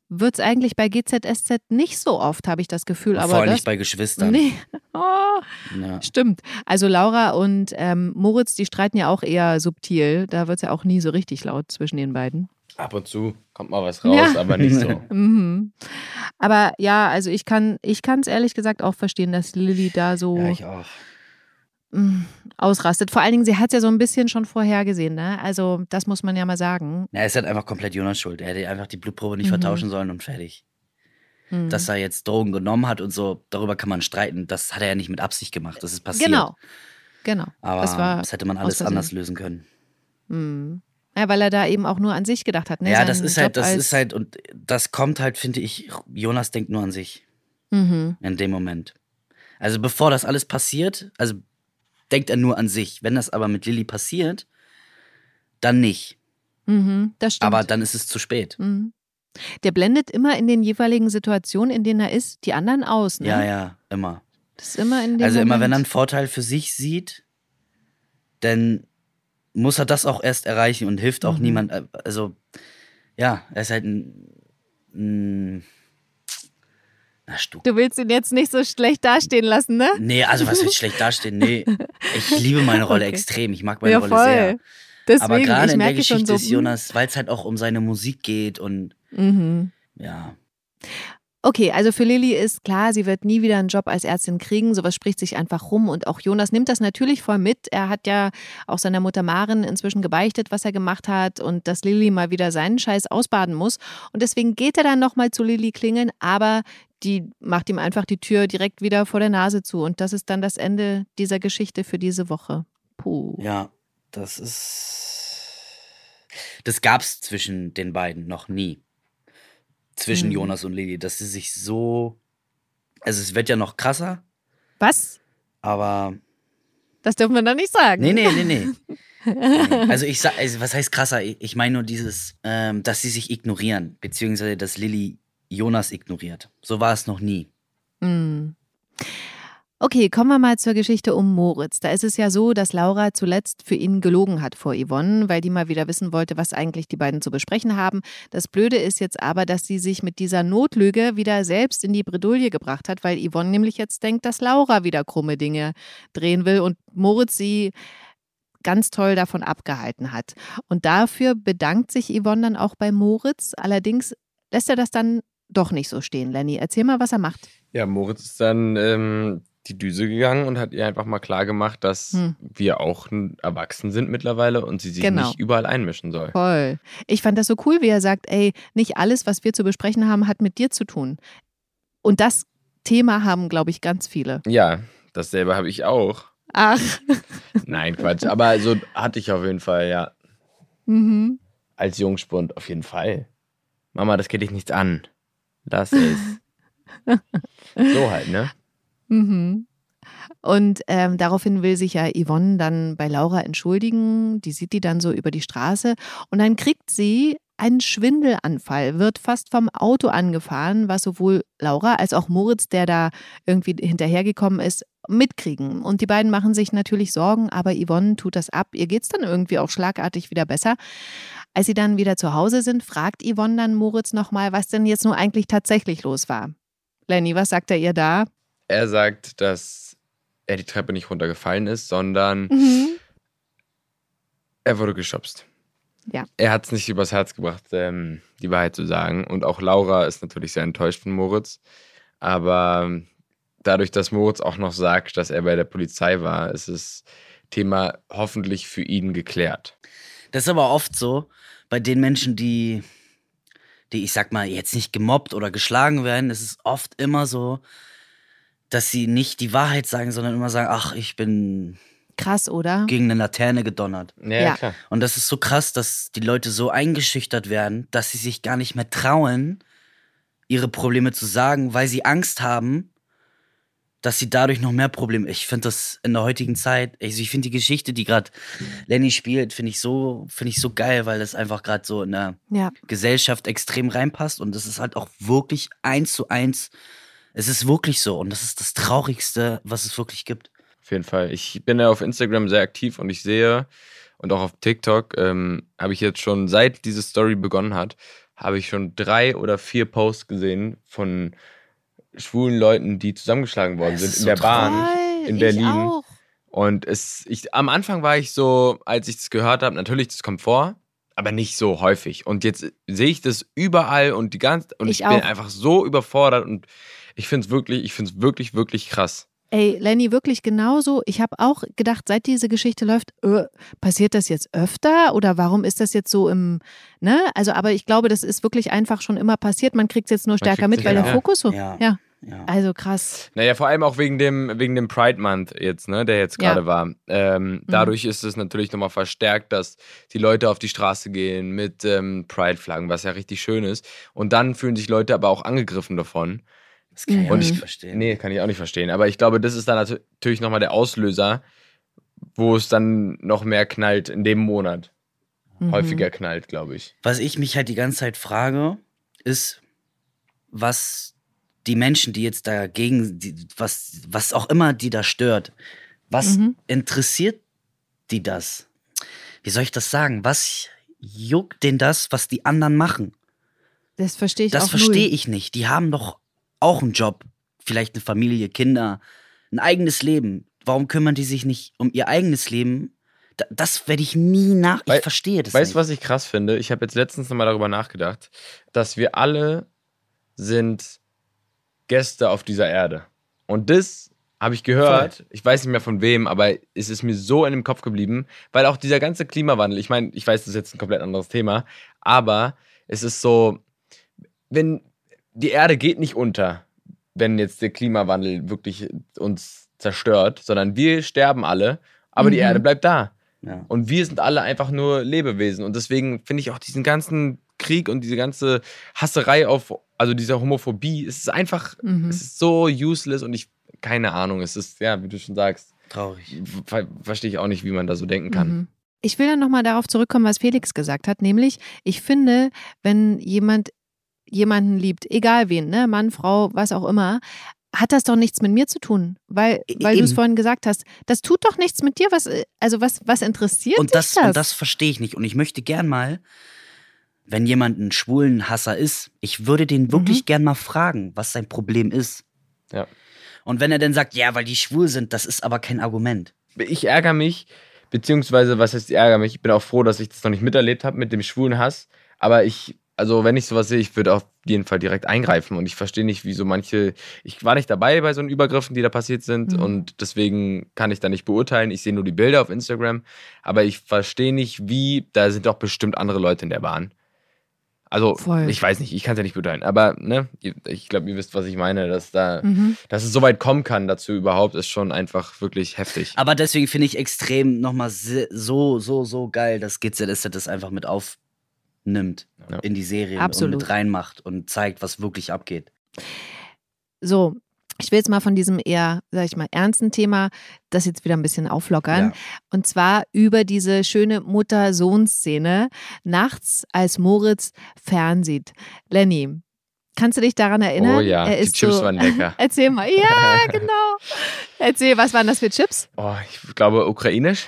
wird es eigentlich bei GZSZ nicht so oft, habe ich das Gefühl. vor Aber allem das, nicht bei Geschwistern. nee. Oh, Ja. stimmt. Also Laura und ähm, Moritz, die streiten ja auch eher subtil. Da wird es ja auch nie so richtig laut zwischen den beiden. Ab und zu kommt mal was raus, Ja. aber nicht so. Mhm. Aber ja, also ich kann ich es ehrlich gesagt auch verstehen, dass Lilly da so ja, ich auch. Mm, ausrastet. Vor allen Dingen, sie hat ja so ein bisschen schon vorhergesehen, ne? Also das muss man ja mal sagen. Ja, es ist halt einfach komplett Jonas Schuld. Er hätte einfach die Blutprobe nicht Mhm. vertauschen sollen und fertig. Mhm. dass er jetzt Drogen genommen hat und so, darüber kann man streiten. Das hat er ja nicht mit Absicht gemacht. Das ist passiert. Genau. Genau. Aber das war das hätte man alles anders lösen können. Mhm. Ja, weil er da eben auch nur an sich gedacht hat. Ne? ja, Seinen das ist Job halt, das ist halt, und das kommt halt, finde ich, Jonas denkt nur an sich Mhm. in dem Moment. Also bevor das alles passiert, also denkt er nur an sich. Wenn das aber mit Lilly passiert, dann nicht. Mhm. Das stimmt. Aber dann ist es zu spät. Mhm. Der blendet immer in den jeweiligen Situationen, in denen er ist, die anderen aus. Ne? Ja, ja, immer. Das ist immer in dem Also immer, wenn er einen Moment. Vorteil für sich sieht, dann muss er das auch erst erreichen und hilft auch Mhm. niemand. äh, Also, ja, er ist halt ein. ein na, Stuck. Du willst ihn jetzt nicht so schlecht dastehen lassen, ne? Nee, also was wird schlecht dastehen? Nee, ich liebe meine Rolle Okay. extrem. Ich mag meine Ja, Rolle voll. sehr. Deswegen, Aber gerade in der Geschichte so. ist Jonas, weil es halt auch um seine Musik geht und Mhm. ja. Okay, also für Lilly ist klar, sie wird nie wieder einen Job als Ärztin kriegen. Sowas spricht sich einfach rum. Und auch Jonas nimmt das natürlich voll mit. Er hat ja auch seiner Mutter Maren inzwischen gebeichtet, was er gemacht hat und dass Lilly mal wieder seinen Scheiß ausbaden muss. Und deswegen geht er dann nochmal zu Lilly klingeln, aber die macht ihm einfach die Tür direkt wieder vor der Nase zu. Und das ist dann das Ende dieser Geschichte für diese Woche. Puh. Ja, das ist. Das gab's zwischen den beiden noch nie. Zwischen Hm. Jonas und Lili, dass sie sich so. Also, es wird ja noch krasser, Was? aber. Das dürfen wir doch nicht sagen. Nee, nee, nee, nee. Also, ich sag, also, was heißt krasser? Ich ich meine nur dieses, ähm, dass sie sich ignorieren, beziehungsweise dass Lilly Jonas ignoriert. So war es noch nie. Mm. Okay, kommen wir mal zur Geschichte um Moritz. Da ist es ja so, dass Laura zuletzt für ihn gelogen hat vor Yvonne, weil die mal wieder wissen wollte, was eigentlich die beiden zu besprechen haben. Das Blöde ist jetzt aber, dass sie sich mit dieser Notlüge wieder selbst in die Bredouille gebracht hat, weil Yvonne nämlich jetzt denkt, dass Laura wieder krumme Dinge drehen will und Moritz sie ganz toll davon abgehalten hat. Und dafür bedankt sich Yvonne dann auch bei Moritz. Allerdings lässt er das dann doch nicht so stehen, Lenny. Erzähl mal, was er macht. Ja, Moritz ist dann ähm, die Düse gegangen und hat ihr einfach mal klar gemacht, dass Hm. wir auch erwachsen sind mittlerweile und sie sich Genau. nicht überall einmischen soll. Voll. Ich fand das so cool, wie er sagt, ey, nicht alles, was wir zu besprechen haben, hat mit dir zu tun. Und das Thema haben, glaube ich, ganz viele. Ja, dasselbe habe ich auch. Ach. Nein, Quatsch. Aber so hatte ich auf jeden Fall, ja. Mhm. Als Jungspund auf jeden Fall. Mama, das geht dich nichts an. Lass es. so halt, ne? Mhm. Und ähm, daraufhin will sich ja Yvonne dann bei Laura entschuldigen. Die sieht die dann so über die Straße. Und dann kriegt sie einen Schwindelanfall, wird fast vom Auto angefahren, was sowohl Laura als auch Moritz, der da irgendwie hinterhergekommen ist, mitkriegen. Und die beiden machen sich natürlich Sorgen, aber Yvonne tut das ab. Ihr geht's dann irgendwie auch schlagartig wieder besser. Als sie dann wieder zu Hause sind, fragt Yvonne dann Moritz nochmal, was denn jetzt nur eigentlich tatsächlich los war. Lenny, was sagt er ihr da? Er sagt, dass er die Treppe nicht runtergefallen ist, sondern Mhm. er wurde geschubst. Ja. Er hat es nicht übers Herz gebracht, ähm, die Wahrheit zu sagen. Und auch Laura ist natürlich sehr enttäuscht von Moritz. Aber ähm, dadurch, dass Moritz auch noch sagt, dass er bei der Polizei war, ist das Thema hoffentlich für ihn geklärt. Das ist aber oft so, bei den Menschen, die, die, ich sag mal, jetzt nicht gemobbt oder geschlagen werden, ist es oft immer so, dass sie nicht die Wahrheit sagen, sondern immer sagen, ach, ich bin Krass, oder? gegen eine Laterne gedonnert. Ja, Ja. klar. Und das ist so krass, dass die Leute so eingeschüchtert werden, dass sie sich gar nicht mehr trauen, ihre Probleme zu sagen, weil sie Angst haben, dass sie dadurch noch mehr Probleme. Ich finde das in der heutigen Zeit, also ich finde die Geschichte, die gerade Lenny spielt, finde ich so, finde ich so geil, weil das einfach gerade so in der Ja. Gesellschaft extrem reinpasst und das ist halt auch wirklich eins zu eins. Es ist wirklich so und das ist das Traurigste, was es wirklich gibt. Auf jeden Fall. Ich bin ja auf Instagram sehr aktiv und ich sehe und auch auf TikTok ähm, habe ich jetzt schon, seit diese Story begonnen hat, habe ich schon drei oder vier Posts gesehen von schwulen Leuten, die zusammengeschlagen worden Das sind in so der Bahn in ich Berlin. auch. Und es, ich, am Anfang war ich so, als ich das gehört habe, natürlich, das kommt vor, aber nicht so häufig. Und jetzt sehe ich das überall und die ganze, und Ich ich, bin einfach so überfordert und ich finde es wirklich, ich finde es wirklich, wirklich krass. Ey, Lenny, wirklich genauso. Ich habe auch gedacht, seit diese Geschichte läuft, äh, passiert das jetzt öfter oder warum ist das jetzt so im, ne? Also, aber ich glaube, das ist wirklich einfach schon immer passiert. Man kriegt es jetzt nur stärker mit, weil der ja. Fokus so. Ja. ja. Ja. Also krass. Naja, vor allem auch wegen dem, wegen dem Pride Month jetzt, ne, der jetzt Ja. gerade war. Ähm, dadurch ist es natürlich nochmal verstärkt, dass die Leute auf die Straße gehen mit ähm, Pride-Flaggen, was ja richtig schön ist. Und dann fühlen sich Leute aber auch angegriffen davon. Das kann ich auch nicht ich- verstehen. Nee, kann ich auch nicht verstehen. Aber ich glaube, das ist dann nat- natürlich nochmal der Auslöser, wo es dann noch mehr knallt in dem Monat. Mhm. Häufiger knallt, glaube ich. Was ich mich halt die ganze Zeit frage, ist, was die Menschen, die jetzt dagegen, die, was, was auch immer die da stört, was Mhm. interessiert die das? Wie soll ich das sagen? Was juckt denn das, was die anderen machen? Das verstehe ich Das auch verstehe null. ich nicht. Die haben doch auch einen Job, vielleicht eine Familie, Kinder, ein eigenes Leben. Warum kümmern die sich nicht um ihr eigenes Leben? Da- Das werde ich nie nach. Ich Wei- verstehe das Weißt du, was ich krass finde? Ich habe jetzt letztens nochmal darüber nachgedacht, dass wir alle sind Gäste auf dieser Erde. Und das habe ich gehört, ich weiß nicht mehr von wem, aber es ist mir so in dem Kopf geblieben, weil auch dieser ganze Klimawandel, ich meine, ich weiß, das ist jetzt ein komplett anderes Thema, aber es ist so, wenn die Erde geht nicht unter, wenn jetzt der Klimawandel wirklich uns zerstört, sondern wir sterben alle, aber die Mhm. Erde bleibt da. Ja. Und wir sind alle einfach nur Lebewesen. Und deswegen finde ich auch diesen ganzen Krieg und diese ganze Hasserei auf, also diese Homophobie, es ist einfach, Mhm. es ist so useless und ich, keine Ahnung, es ist, ja, wie du schon sagst, Traurig. ver verstehe ich auch nicht, wie man da so denken kann. Mhm. Ich will dann nochmal darauf zurückkommen, was Felix gesagt hat, nämlich, ich finde, wenn jemand jemanden liebt, egal wen, ne, Mann, Frau, was auch immer, hat das doch nichts mit mir zu tun, weil, E- weil du es vorhin gesagt hast, das tut doch nichts mit dir, was, äh, also was, was interessiert Und das, dich das? und das verstehe ich nicht. Und ich möchte gern mal, wenn jemand ein schwulen Hasser ist, ich würde den wirklich Mhm. gern mal fragen, was sein Problem ist. Ja. Und wenn er dann sagt, ja, weil die schwul sind, das ist aber kein Argument. Ich ärgere mich, beziehungsweise, was heißt, ich ärgere mich? Ich bin auch froh, dass ich das noch nicht miterlebt habe mit dem schwulen Hass. Aber ich, also, wenn ich sowas sehe, ich würde auf jeden Fall direkt eingreifen. Und ich verstehe nicht, wieso manche. Ich war nicht dabei bei so einen Übergriffen, die da passiert sind. Mhm. Und deswegen kann ich da nicht beurteilen. Ich sehe nur die Bilder auf Instagram. Aber ich verstehe nicht, wie. Da sind doch bestimmt andere Leute in der Bahn. Also, Voll. ich weiß nicht, ich kann es ja nicht beurteilen. Aber, ne, ich glaube, ihr wisst, was ich meine, dass da. Mhm. Dass es so weit kommen kann dazu überhaupt, ist schon einfach wirklich heftig. Aber deswegen finde ich extrem nochmal so, so, so geil, dass GZSZ das einfach mit aufnimmt Ja. in die Serie und Absolut. mit reinmacht und zeigt, was wirklich abgeht. So, ich will jetzt mal von diesem eher, sag ich mal, ernsten Thema das jetzt wieder ein bisschen auflockern. Ja. Und zwar über diese schöne Mutter-Sohn-Szene nachts, als Moritz fernsieht. Lenny, kannst du dich daran erinnern? Oh ja, er die ist Chips so, waren lecker. Erzähl mal. Ja, genau. Erzähl, was waren das für Chips? Oh, ich glaube ukrainisch.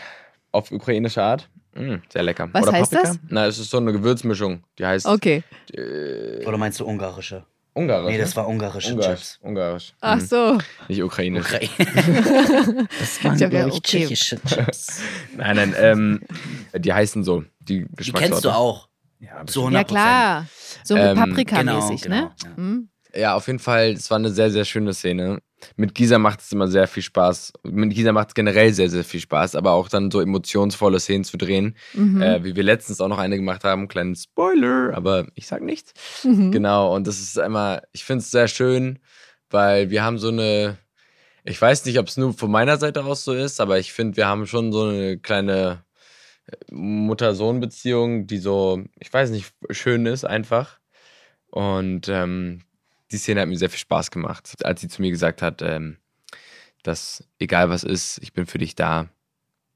Auf ukrainische Art. Mm, sehr lecker. Was Oder heißt Paprika? das? Na, es ist so eine Gewürzmischung. Die heißt Okay. äh, Oder meinst du ungarische? Ungarisch. Nee, das ne? war ungarische Ungarisch. Chips. Ungarisch. Ach Mhm. so. Nicht ukrainisch. Ukraine. das waren, glaube ja, ich, okay. tschechische Chips. Nein, nein, ähm, die heißen so. Die Die kennst du auch. Ja, Zu bestimmt. 100%. Ja, klar. So mit Ähm, Paprika-mäßig, genau, ne? genau, ja. Mhm. Ja, auf jeden Fall, es war eine sehr, sehr schöne Szene. Mit Gisa macht es immer sehr viel Spaß. Mit Gisa macht es generell sehr, sehr viel Spaß, aber auch dann so emotionsvolle Szenen zu drehen, Mhm. äh, wie wir letztens auch noch eine gemacht haben. Kleinen Spoiler, aber ich sag nichts. Mhm. Genau, und das ist immer, ich finde es sehr schön, weil wir haben so eine, ich weiß nicht, ob es nur von meiner Seite aus so ist, aber ich finde, wir haben schon so eine kleine äh, Mutter-Sohn-Beziehung, die so, ich weiß nicht, schön ist einfach. Und ähm, die Szene hat mir sehr viel Spaß gemacht, als sie zu mir gesagt hat, ähm, dass egal was ist, ich bin für dich da.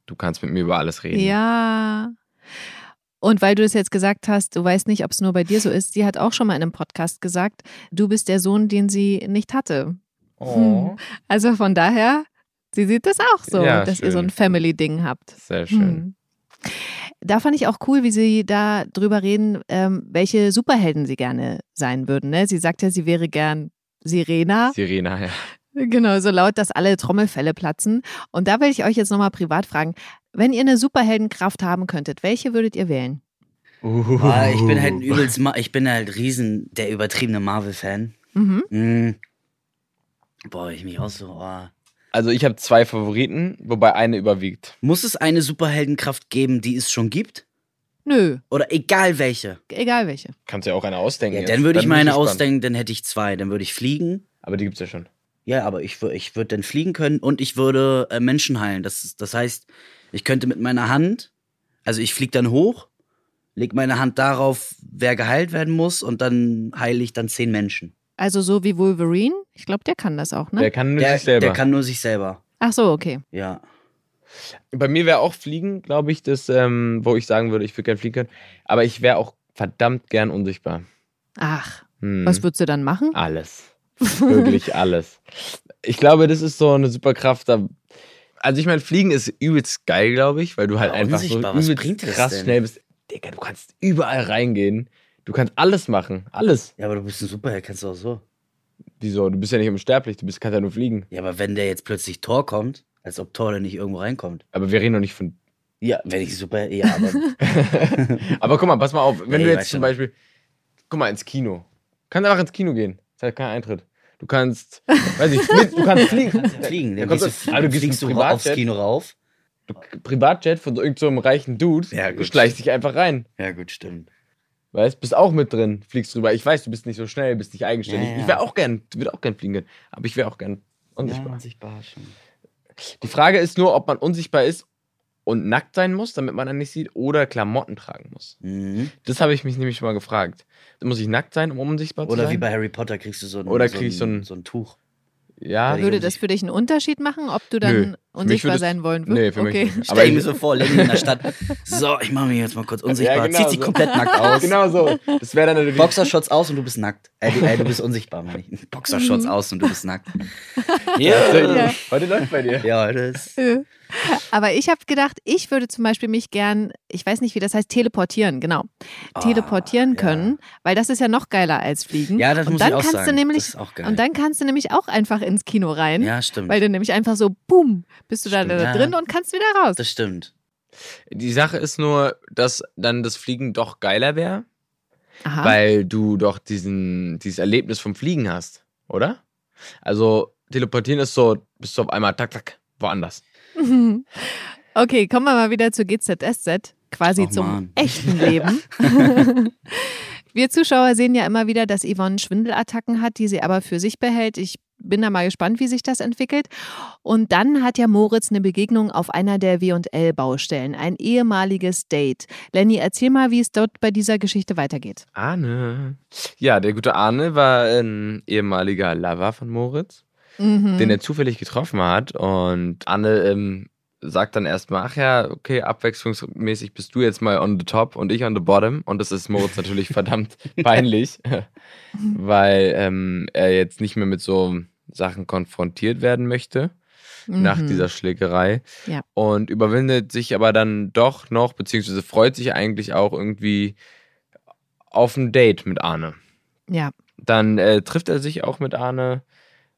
Du kannst mit mir über alles reden. Ja. Und weil du es jetzt gesagt hast, du weißt nicht, ob es nur bei dir so ist, sie hat auch schon mal in einem Podcast gesagt, du bist der Sohn, den sie nicht hatte. Oh, Also von daher, sie sieht das auch so, Ja, dass ihr so schön. ein Family-Ding habt. sehr schön. Hm. Da fand ich auch cool, wie Sie da drüber reden, ähm, welche Superhelden Sie gerne sein würden. Ne? Sie sagt ja, sie wäre gern Sirena. Sirena, ja. Genau, so laut, dass alle Trommelfälle platzen. Und da will ich euch jetzt nochmal privat fragen, wenn ihr eine Superheldenkraft haben könntet, welche würdet ihr wählen? Ah, ich bin halt ein übelst, Ma ich bin halt riesen der übertriebene Marvel-Fan. Mhm. Mm. Boah, ich mich auch so. Oh. Also ich habe zwei Favoriten, wobei eine überwiegt. Muss es eine Superheldenkraft geben, die es schon gibt? Nö, Oder egal welche? egal welche. Kannst ja auch eine ausdenken. Ja, dann würde ich meine ausdenken, dann hätte ich zwei. Dann würde ich fliegen. Aber die gibt's ja schon. Ja, aber ich, ich würde dann fliegen können und ich würde äh, Menschen heilen. Das, ist- das heißt, ich könnte mit meiner Hand, also ich fliege dann hoch, leg meine Hand darauf, wer geheilt werden muss und dann heile ich dann zehn Menschen. Also so wie Wolverine? Ich glaube, der kann das auch, ne? Der kann nur Der, sich selber. der kann nur sich selber. Ach so, okay. Ja. Bei mir wäre auch Fliegen, glaube ich, das, ähm, wo ich sagen würde, ich würde gern fliegen können. Aber ich wäre auch verdammt gern unsichtbar. Ach, Hm. was würdest du dann machen? Alles. Wirklich alles. Ich glaube, das ist so eine Superkraft. Da also ich meine, Fliegen ist übelst geil, glaube ich, weil du halt Aber einfach so übelst krass denn? schnell bist. Digga, du kannst überall reingehen. Du kannst alles machen. Alles. Ja, aber du bist ein Superheld, kannst du auch so. Wieso? Du bist ja nicht unsterblich, du bist, kannst ja nur fliegen. Ja, aber wenn der jetzt plötzlich Thor kommt, als ob Thor da nicht irgendwo reinkommt. Aber wir reden doch nicht von. Ja, wenn ich super, ja, aber Aber guck mal, pass mal auf, wenn Nee, du jetzt zum du. Beispiel. Guck mal, ins Kino. Du kannst einfach ins Kino gehen. Das hat keinen Eintritt. Du kannst. weiß ich, du kannst fliegen. fliegen. Da Dann kommst gehst du, du, ah, du gehst fliegst du aufs. Kino rauf. Du, Privatjet von so irgendeinem so reichen Dude. Ja, gut. schleichst dich einfach rein. Ja, gut, stimmt. Weißt, bist auch mit drin, fliegst drüber. Ich weiß, du bist nicht so schnell, bist nicht eigenständig. Ja, ja. Ich wäre auch gern, würde auch gern fliegen können. Aber ich wäre auch gern Ja, unsichtbar. unsichtbar schon. Die Frage ist nur, ob man unsichtbar ist und nackt sein muss, damit man dann nicht sieht, oder Klamotten tragen muss. Mhm. Das habe ich mich nämlich schon mal gefragt. Muss ich nackt sein, um unsichtbar zu Oder sein? wie bei Harry Potter kriegst du so ein, Oder so krieg ich so ein- so ein Tuch. Ja, Würde das für dich einen Unterschied machen, ob du Nö. dann mich unsichtbar sein wollen Nee, würdest? für mich okay. nicht. Stell ich mir so vor, Lenny in der Stadt. So, ich mache mich jetzt mal kurz unsichtbar. Ja, genau Zieht sich so. komplett nackt aus. genau so. Das wäre dann natürlich. Boxershorts aus und du bist nackt. Du, äh, du bist unsichtbar, meine ich. Boxershorts aus und du bist nackt. Ja. Ja. Heute läuft bei dir. Ja, das. Aber ich habe gedacht, ich würde zum Beispiel mich gern, ich weiß nicht, wie das heißt, teleportieren, genau. teleportieren Ah, ja. können, weil das ist ja noch geiler als fliegen. Ja, das und muss dann ich auch kannst sagen. du nämlich Das ist auch geil. und dann kannst du nämlich auch einfach ins Kino rein, Ja, stimmt. weil du nämlich einfach so boom, bist du da, Stimmt, da ja. drin und kannst wieder raus. das stimmt. Die Sache ist nur, dass dann das Fliegen doch geiler wäre, weil du doch diesen, dieses Erlebnis vom Fliegen hast, oder? Also, teleportieren ist so, bist du auf einmal tak, tak, woanders. Okay, kommen wir mal wieder zu GZSZ, quasi Och, zum Mann. echten Leben. wir Zuschauer sehen ja immer wieder, dass Yvonne Schwindelattacken hat, die sie aber für sich behält. Ich bin da mal gespannt, wie sich das entwickelt. Und dann hat ja Moritz eine Begegnung auf einer der W&L-Baustellen, ein ehemaliges Date. Lenny, erzähl mal, wie es dort bei dieser Geschichte weitergeht. Arne. Ja, der gute Arne war ein ehemaliger Lover von Moritz, Mhm. den er zufällig getroffen hat. Und Anne ähm, sagt dann erstmal, ach ja, okay, abwechslungsmäßig bist du jetzt mal on the top und ich on the bottom. Und das ist Moritz natürlich verdammt peinlich, weil ähm, er jetzt nicht mehr mit so Sachen konfrontiert werden möchte nach Mhm. dieser Schlägerei. Ja. Und überwindet sich aber dann doch noch, beziehungsweise freut sich eigentlich auch irgendwie auf ein Date mit Arne. Ja. Dann äh, trifft er sich auch mit Arne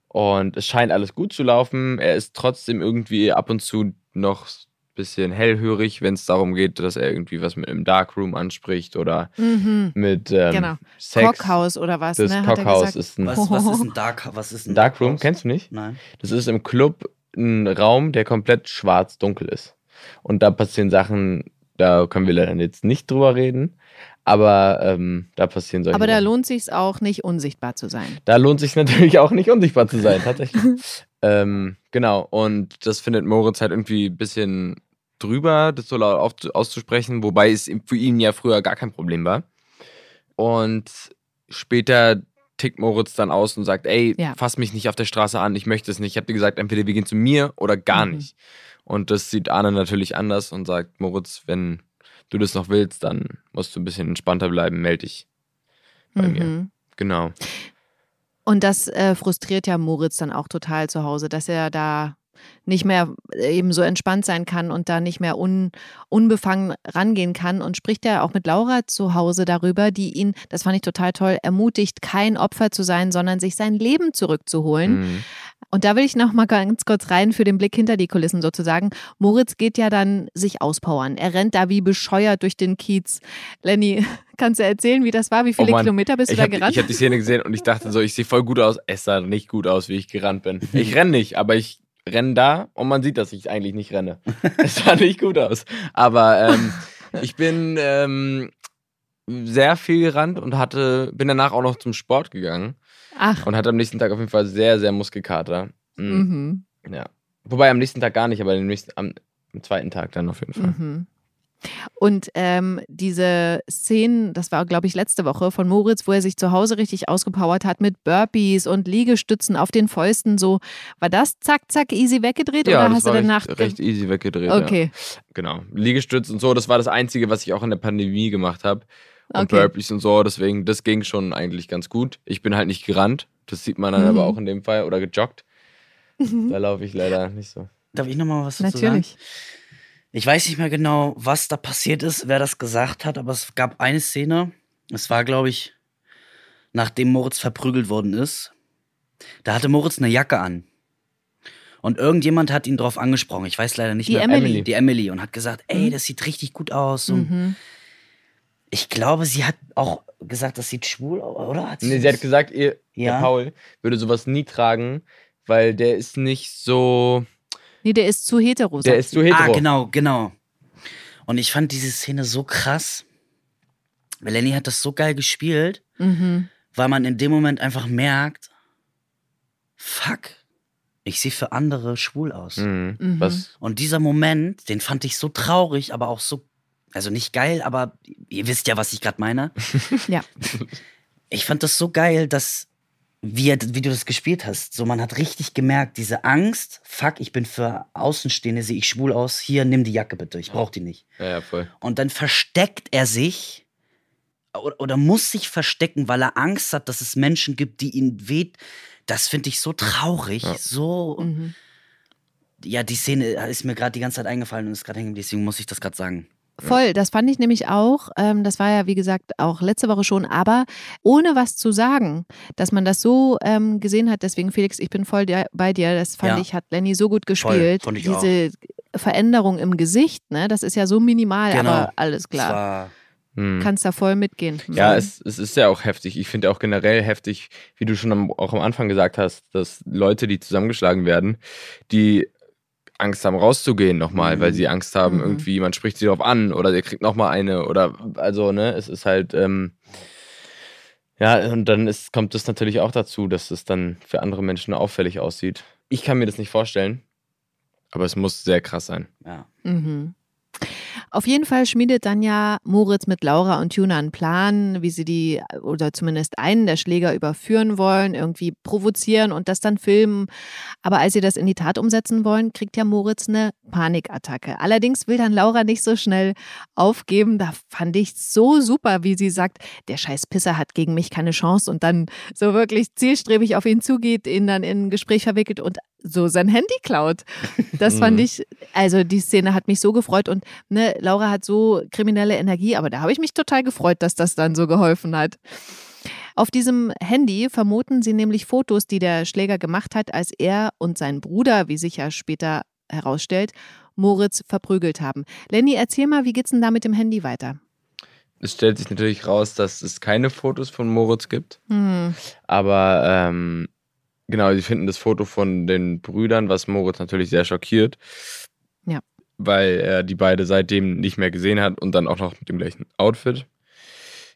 und es scheint alles gut zu laufen. Er ist trotzdem irgendwie ab und zu noch bisschen hellhörig, wenn es darum geht, dass er irgendwie was mit einem Darkroom anspricht oder Mhm. mit ähm, Genau. Sex. Cockhaus oder was, Das ne? Er gesagt. ist ein Was, was ist ein Dark, was ist ein Darkroom, Darkhouse? kennst du nicht? Nein. Das ist im Club ein Raum, der komplett schwarz-dunkel ist. Und da passieren Sachen, da können wir leider jetzt nicht drüber reden, aber ähm, da passieren solche Aber da Sachen. lohnt sich auch nicht, unsichtbar zu sein. Da lohnt sich natürlich auch nicht unsichtbar zu sein, tatsächlich. ähm, genau, und das findet Moritz halt irgendwie ein bisschen drüber, das so laut auf, auszusprechen, wobei es für ihn ja früher gar kein Problem war. Und später tickt Moritz dann aus und sagt, ey, Ja. fass mich nicht auf der Straße an, ich möchte es nicht. Ich habe dir gesagt, entweder wir gehen zu mir oder gar Mhm. nicht. Und das sieht Arne natürlich anders und sagt, Moritz, wenn du das noch willst, dann musst du ein bisschen entspannter bleiben, melde dich bei mir. Mhm. Genau. Und das äh, frustriert ja Moritz dann auch total zu Hause, dass er da nicht mehr äh, eben so entspannt sein kann und da nicht mehr un, unbefangen rangehen kann und spricht ja auch mit Laura zu Hause darüber, die ihn, das fand ich total toll, ermutigt, kein Opfer zu sein, sondern sich sein Leben zurückzuholen. Mhm. Und da will ich noch mal ganz kurz rein für den Blick hinter die Kulissen sozusagen. Moritz geht ja dann sich auspowern. Er rennt da wie bescheuert durch den Kiez. Lenny, kannst du erzählen, wie das war? Wie viele Oh Mann. Kilometer bist du da hab, gerannt? Ich habe die Szene gesehen und ich dachte so, ich sehe voll gut aus. Es sah nicht gut aus, wie ich gerannt bin. Ich renne nicht, aber ich renne da und man sieht, dass ich eigentlich nicht renne. Es sah nicht gut aus. Aber ähm, ich bin ähm, sehr viel gerannt und hatte, bin danach auch noch zum Sport gegangen Ach, und hatte am nächsten Tag auf jeden Fall sehr, sehr Muskelkater. Mhm. mhm. Ja. Wobei am nächsten Tag gar nicht, aber am, nächsten, am, am zweiten Tag dann auf jeden Fall. Mhm. Und ähm, diese Szenen, das war, glaube ich, letzte Woche von Moritz, wo er sich zu Hause richtig ausgepowert hat mit Burpees und Liegestützen auf den Fäusten, so, war das zack, zack, easy weggedreht Ja, oder das hast du war danach. recht, recht easy weggedreht. Ja. okay. Genau. Liegestütz und so, das war das Einzige, was ich auch in der Pandemie gemacht habe. und Okay. Burpees und so. Deswegen, das ging schon eigentlich ganz gut. Ich bin halt nicht gerannt. Das sieht man dann Mhm. aber auch in dem Fall. Oder gejoggt. Da laufe ich leider nicht so. Darf ich nochmal was dazu Natürlich. sagen? Ich weiß nicht mehr genau, was da passiert ist, wer das gesagt hat, aber es gab eine Szene. Es war, glaube ich, nachdem Moritz verprügelt worden ist. Da hatte Moritz eine Jacke an. Und irgendjemand hat ihn drauf angesprochen. Ich weiß leider nicht Die mehr. Emily. Die Emily. Und hat gesagt, ey, Mhm. das sieht richtig gut aus. Und Mhm. ich glaube, sie hat auch gesagt, das sieht schwul aus, oder? Hat Nee, sie hat gesagt, ihr, Ja. der Paul würde sowas nie tragen, weil der ist nicht so. Nee, der ist zu hetero. Der ist zu hetero. Ah, genau, genau. Und ich fand diese Szene so krass. Weil Lenny hat das so geil gespielt, Mhm. weil man in dem Moment einfach merkt, fuck, ich sehe für andere schwul aus. Mhm. Mhm. Was? Und dieser Moment, den fand ich so traurig, aber auch so, also nicht geil, aber ihr wisst ja, was ich gerade meine. Ja. Ich fand das so geil, dass, wie, er- wie du das gespielt hast, so man hat richtig gemerkt, diese Angst, fuck, ich bin für Außenstehende, sehe ich schwul aus, hier, nimm die Jacke bitte, ich brauch die nicht. Ja, ja, voll. Und dann versteckt er sich oder, oder muss sich verstecken, weil er Angst hat, dass es Menschen gibt, die ihn weht. Das finde ich so traurig, Ja. so. Mhm. Ja, die Szene ist mir gerade die ganze Zeit eingefallen und ist gerade hängen, geblieben, deswegen muss ich das gerade sagen. Voll, das fand ich nämlich auch. Ähm, das war ja, wie gesagt, auch letzte Woche schon, aber ohne was zu sagen, dass man das so ähm, gesehen hat. Deswegen, Felix, ich bin voll der, bei dir. Das fand Ja. ich, hat Lenny so gut gespielt. fand ich Diese Veränderung im Gesicht, ne, das ist ja so minimal, Genau. aber alles klar. war, Mhm. Kannst da voll mitgehen. Ja, Mhm. es, es ist ja auch heftig. Ich finde auch generell heftig, wie du schon am, auch am Anfang gesagt hast, dass Leute, die zusammengeschlagen werden, die Angst haben, rauszugehen nochmal, Mhm. weil sie Angst haben, Mhm. irgendwie, man spricht sie darauf an oder der kriegt nochmal eine oder also, ne, es ist halt, ähm, ja, und dann ist, kommt es natürlich auch dazu, dass es dann für andere Menschen auffällig aussieht. Ich kann mir das nicht vorstellen, aber es muss sehr krass sein. ja. Mhm. Auf jeden Fall schmiedet dann ja Moritz mit Laura und Tuna einen Plan, wie sie die oder zumindest einen der Schläger überführen wollen, irgendwie provozieren und das dann filmen. Aber als sie das in die Tat umsetzen wollen, kriegt ja Moritz eine Panikattacke. Allerdings will dann Laura nicht so schnell aufgeben. Da fand ich so super, wie sie sagt, der scheiß Pisser hat gegen mich keine Chance und dann so wirklich zielstrebig auf ihn zugeht, ihn dann in ein Gespräch verwickelt und so sein Handy klaut. Das fand Mhm. ich, also die Szene hat mich so gefreut und ne, Laura hat so kriminelle Energie, aber da habe ich mich total gefreut, dass das dann so geholfen hat. Auf diesem Handy vermuten sie nämlich Fotos, die der Schläger gemacht hat, als er und sein Bruder, wie sich ja später herausstellt, Moritz verprügelt haben. Lenny, erzähl mal, wie geht's denn da mit dem Handy weiter? Es stellt sich natürlich raus, dass es keine Fotos von Moritz gibt. Hm. Aber ähm, genau, sie finden das Foto von den Brüdern, was Moritz natürlich sehr schockiert. Ja. Weil er die beide seitdem nicht mehr gesehen hat und dann auch noch mit dem gleichen Outfit.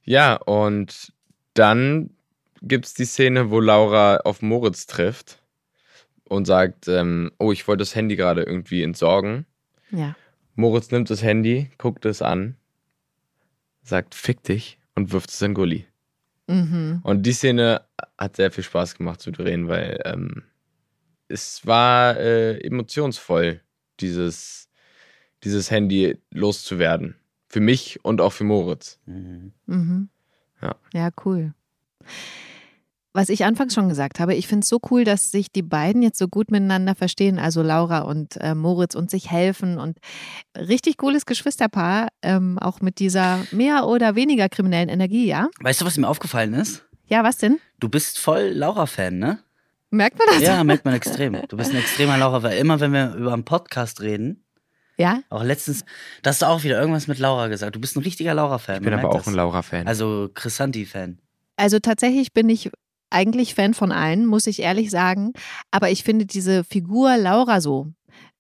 Ja, und dann gibt es die Szene, wo Laura auf Moritz trifft und sagt, ähm, oh, ich wollte das Handy gerade irgendwie entsorgen. Ja. Moritz nimmt das Handy, guckt es an, sagt, fick dich und wirft es in den Gully. Mhm. Und die Szene hat sehr viel Spaß gemacht zu drehen, weil ähm, es war äh, emotionsvoll, dieses, dieses Handy loszuwerden. Für mich und auch für Moritz. Mhm. Mhm. Ja. Ja, cool. Was ich anfangs schon gesagt habe, ich finde es so cool, dass sich die beiden jetzt so gut miteinander verstehen, also Laura und äh, Moritz und sich helfen und richtig cooles Geschwisterpaar, ähm, auch mit dieser mehr oder weniger kriminellen Energie, ja? Weißt du, was mir aufgefallen ist? Ja, was denn? Du bist voll Laura-Fan, ne? Merkt man das? Ja, merkt man extrem. Du bist ein extremer Laura, weil immer, wenn wir über einen Podcast reden, Ja? auch letztens, da hast du auch wieder irgendwas mit Laura gesagt. Du bist ein richtiger Laura-Fan. Ich bin aber auch ein das. Laura-Fan. Also Chrisanti-Fan. Also tatsächlich bin ich eigentlich Fan von allen, muss ich ehrlich sagen. Aber ich finde diese Figur Laura so,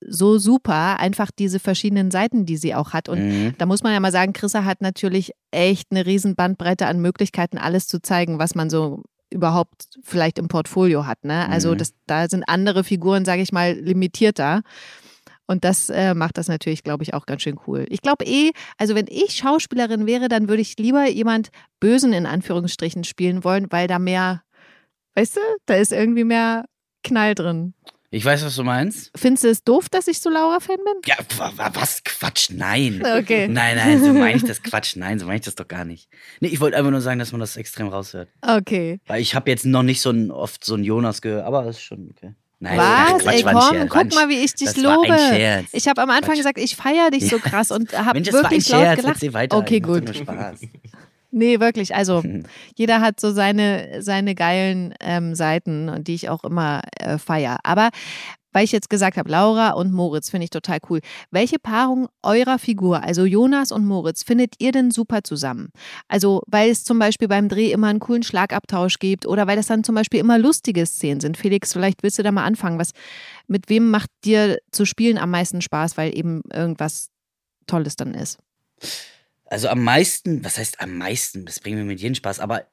so super. Einfach diese verschiedenen Seiten, die sie auch hat. Und Mhm. Da muss man ja mal sagen, Chrissa hat natürlich echt eine riesen Bandbreite an Möglichkeiten, alles zu zeigen, was man so überhaupt vielleicht im Portfolio hat. Ne? Also Mhm. das, da sind andere Figuren, sage ich mal, limitierter. Und das äh, macht das natürlich, glaube ich, auch ganz schön cool. Ich glaube eh, also wenn ich Schauspielerin wäre, dann würde ich lieber jemand Bösen in Anführungsstrichen spielen wollen, weil da mehr, weißt du, da ist irgendwie mehr Knall drin. Ich weiß, was du meinst. Findest du es doof, dass ich so Laura-Fan bin? Ja, wa- wa- was? Quatsch, nein. Okay. Nein, nein, so meine ich das Quatsch. Nein, so meine ich das doch gar nicht. Nee, ich wollte einfach nur sagen, dass man das extrem raushört. Okay. Weil ich habe jetzt noch nicht so ein, oft so einen Jonas gehört, aber das ist schon okay. Nein, Was? Quatsch, Ey, komm, Scherz, guck mal, wie ich dich das war lobe. ein Scherz. Ich habe am Anfang Quatsch. gesagt, ich feiere dich so krass und habe Mensch, das war ein wirklich laut Scherz. gelacht. Weiter. Okay, gut. Nee, wirklich. Also jeder hat so seine, seine geilen ähm, Seiten und die ich auch immer äh, feier. Aber weil ich jetzt gesagt habe, Laura und Moritz finde ich total cool. Welche Paarung eurer Figur, also Jonas und Moritz, findet ihr denn super zusammen? Also weil es zum Beispiel beim Dreh immer einen coolen Schlagabtausch gibt oder weil das dann zum Beispiel immer lustige Szenen sind. Felix, vielleicht willst du da mal anfangen. Was, mit wem macht dir zu spielen am meisten Spaß, weil eben irgendwas Tolles dann ist? Also am meisten, was heißt am meisten? Das bringt mir mit jedem Spaß, aber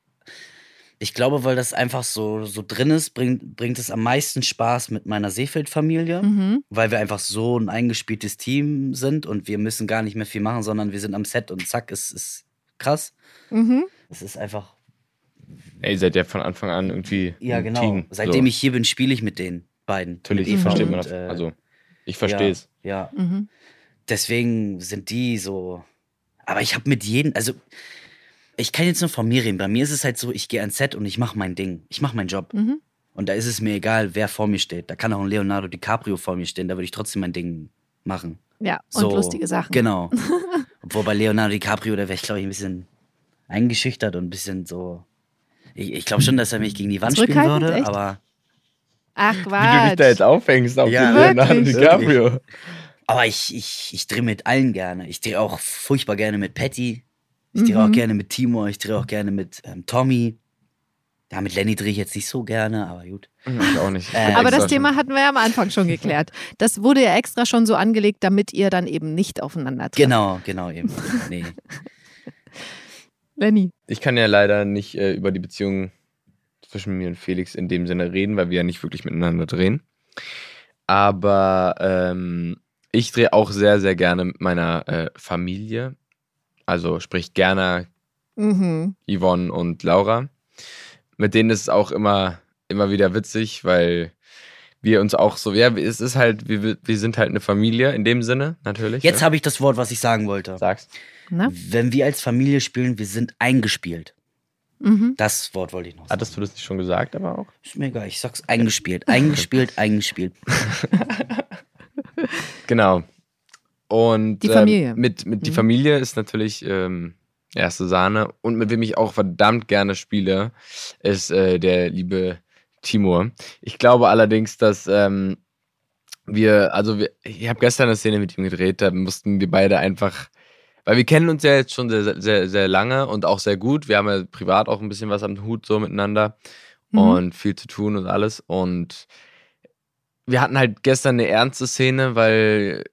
ich glaube, weil das einfach so, so drin ist, bringt, bringt es am meisten Spaß mit meiner Seefeld-Familie, Mhm. weil wir einfach so ein eingespieltes Team sind und wir müssen gar nicht mehr viel machen, sondern wir sind am Set und zack, es ist krass. Mhm. Es ist einfach, Ey, ihr seid ja von Anfang an irgendwie ja ein genau. Team. Seitdem so. ich hier bin, spiele ich mit den beiden. Natürlich, Eva versteht man. das. äh, also, ich verstehe es. Ja, ja. Mhm. deswegen sind die so. Aber ich habe mit jedem, also ich kann jetzt nur von mir reden. Bei mir ist es halt so, ich gehe ans Set und ich mache mein Ding. Ich mache meinen Job. Mhm. Und da ist es mir egal, wer vor mir steht. Da kann auch ein Leonardo DiCaprio vor mir stehen, da würde ich trotzdem mein Ding machen. Ja, und So, lustige Sachen. Genau. Obwohl bei Leonardo DiCaprio, da wäre ich, glaube ich, ein bisschen eingeschüchtert und ein bisschen so. Ich, ich glaube schon, dass er mich gegen die Wand spielen würde, echt? aber, Ach, Wie du dich Quatsch. da jetzt aufhängst auf Ja, Leonardo wirklich. DiCaprio. Aber ich, ich, ich drehe mit allen gerne. Ich drehe auch furchtbar gerne mit Patty. Ich drehe auch Mhm. gerne mit Timo. Ich drehe auch gerne mit ähm, Tommy. Ja, mit Lenny drehe ich jetzt nicht so gerne, aber gut. Ich auch nicht. Ich Äh, Aber das schon- Thema hatten wir ja am Anfang schon geklärt. Das wurde ja extra schon so angelegt, damit ihr dann eben nicht aufeinander trefft. Genau, genau eben. Nee. Lenny. Ich kann ja leider nicht äh, über die Beziehung zwischen mir und Felix in dem Sinne reden, weil wir ja nicht wirklich miteinander drehen. Aber ähm, ich drehe auch sehr, sehr gerne mit meiner äh, Familie. Also sprich Gerner, Mhm. Yvonne und Laura. Mit denen ist es auch immer, immer wieder witzig, weil wir uns auch so, ja, es ist halt, wir, wir sind halt eine Familie in dem Sinne, natürlich. Jetzt ne? habe ich das Wort, was ich sagen wollte. Sag's. Na? Wenn wir als Familie spielen, wir sind eingespielt. Mhm. Das Wort wollte ich noch sagen. Hattest du das nicht schon gesagt, aber auch? Ist mir egal, ich sag's eingespielt. Eingespielt, eingespielt. Genau. Und Die Familie. Ähm, mit, mit die Mhm. Familie ist natürlich ähm, erste Sahne. Und mit wem ich auch verdammt gerne spiele, ist äh, der liebe Timur. Ich glaube allerdings, dass ähm, wir, also wir, ich habe gestern eine Szene mit ihm gedreht, da mussten wir beide einfach, weil wir kennen uns ja jetzt schon sehr, sehr, sehr lange und auch sehr gut. Wir haben ja privat auch ein bisschen was am Hut so miteinander Mhm. und viel zu tun und alles. Und wir hatten halt gestern eine ernste Szene, weil,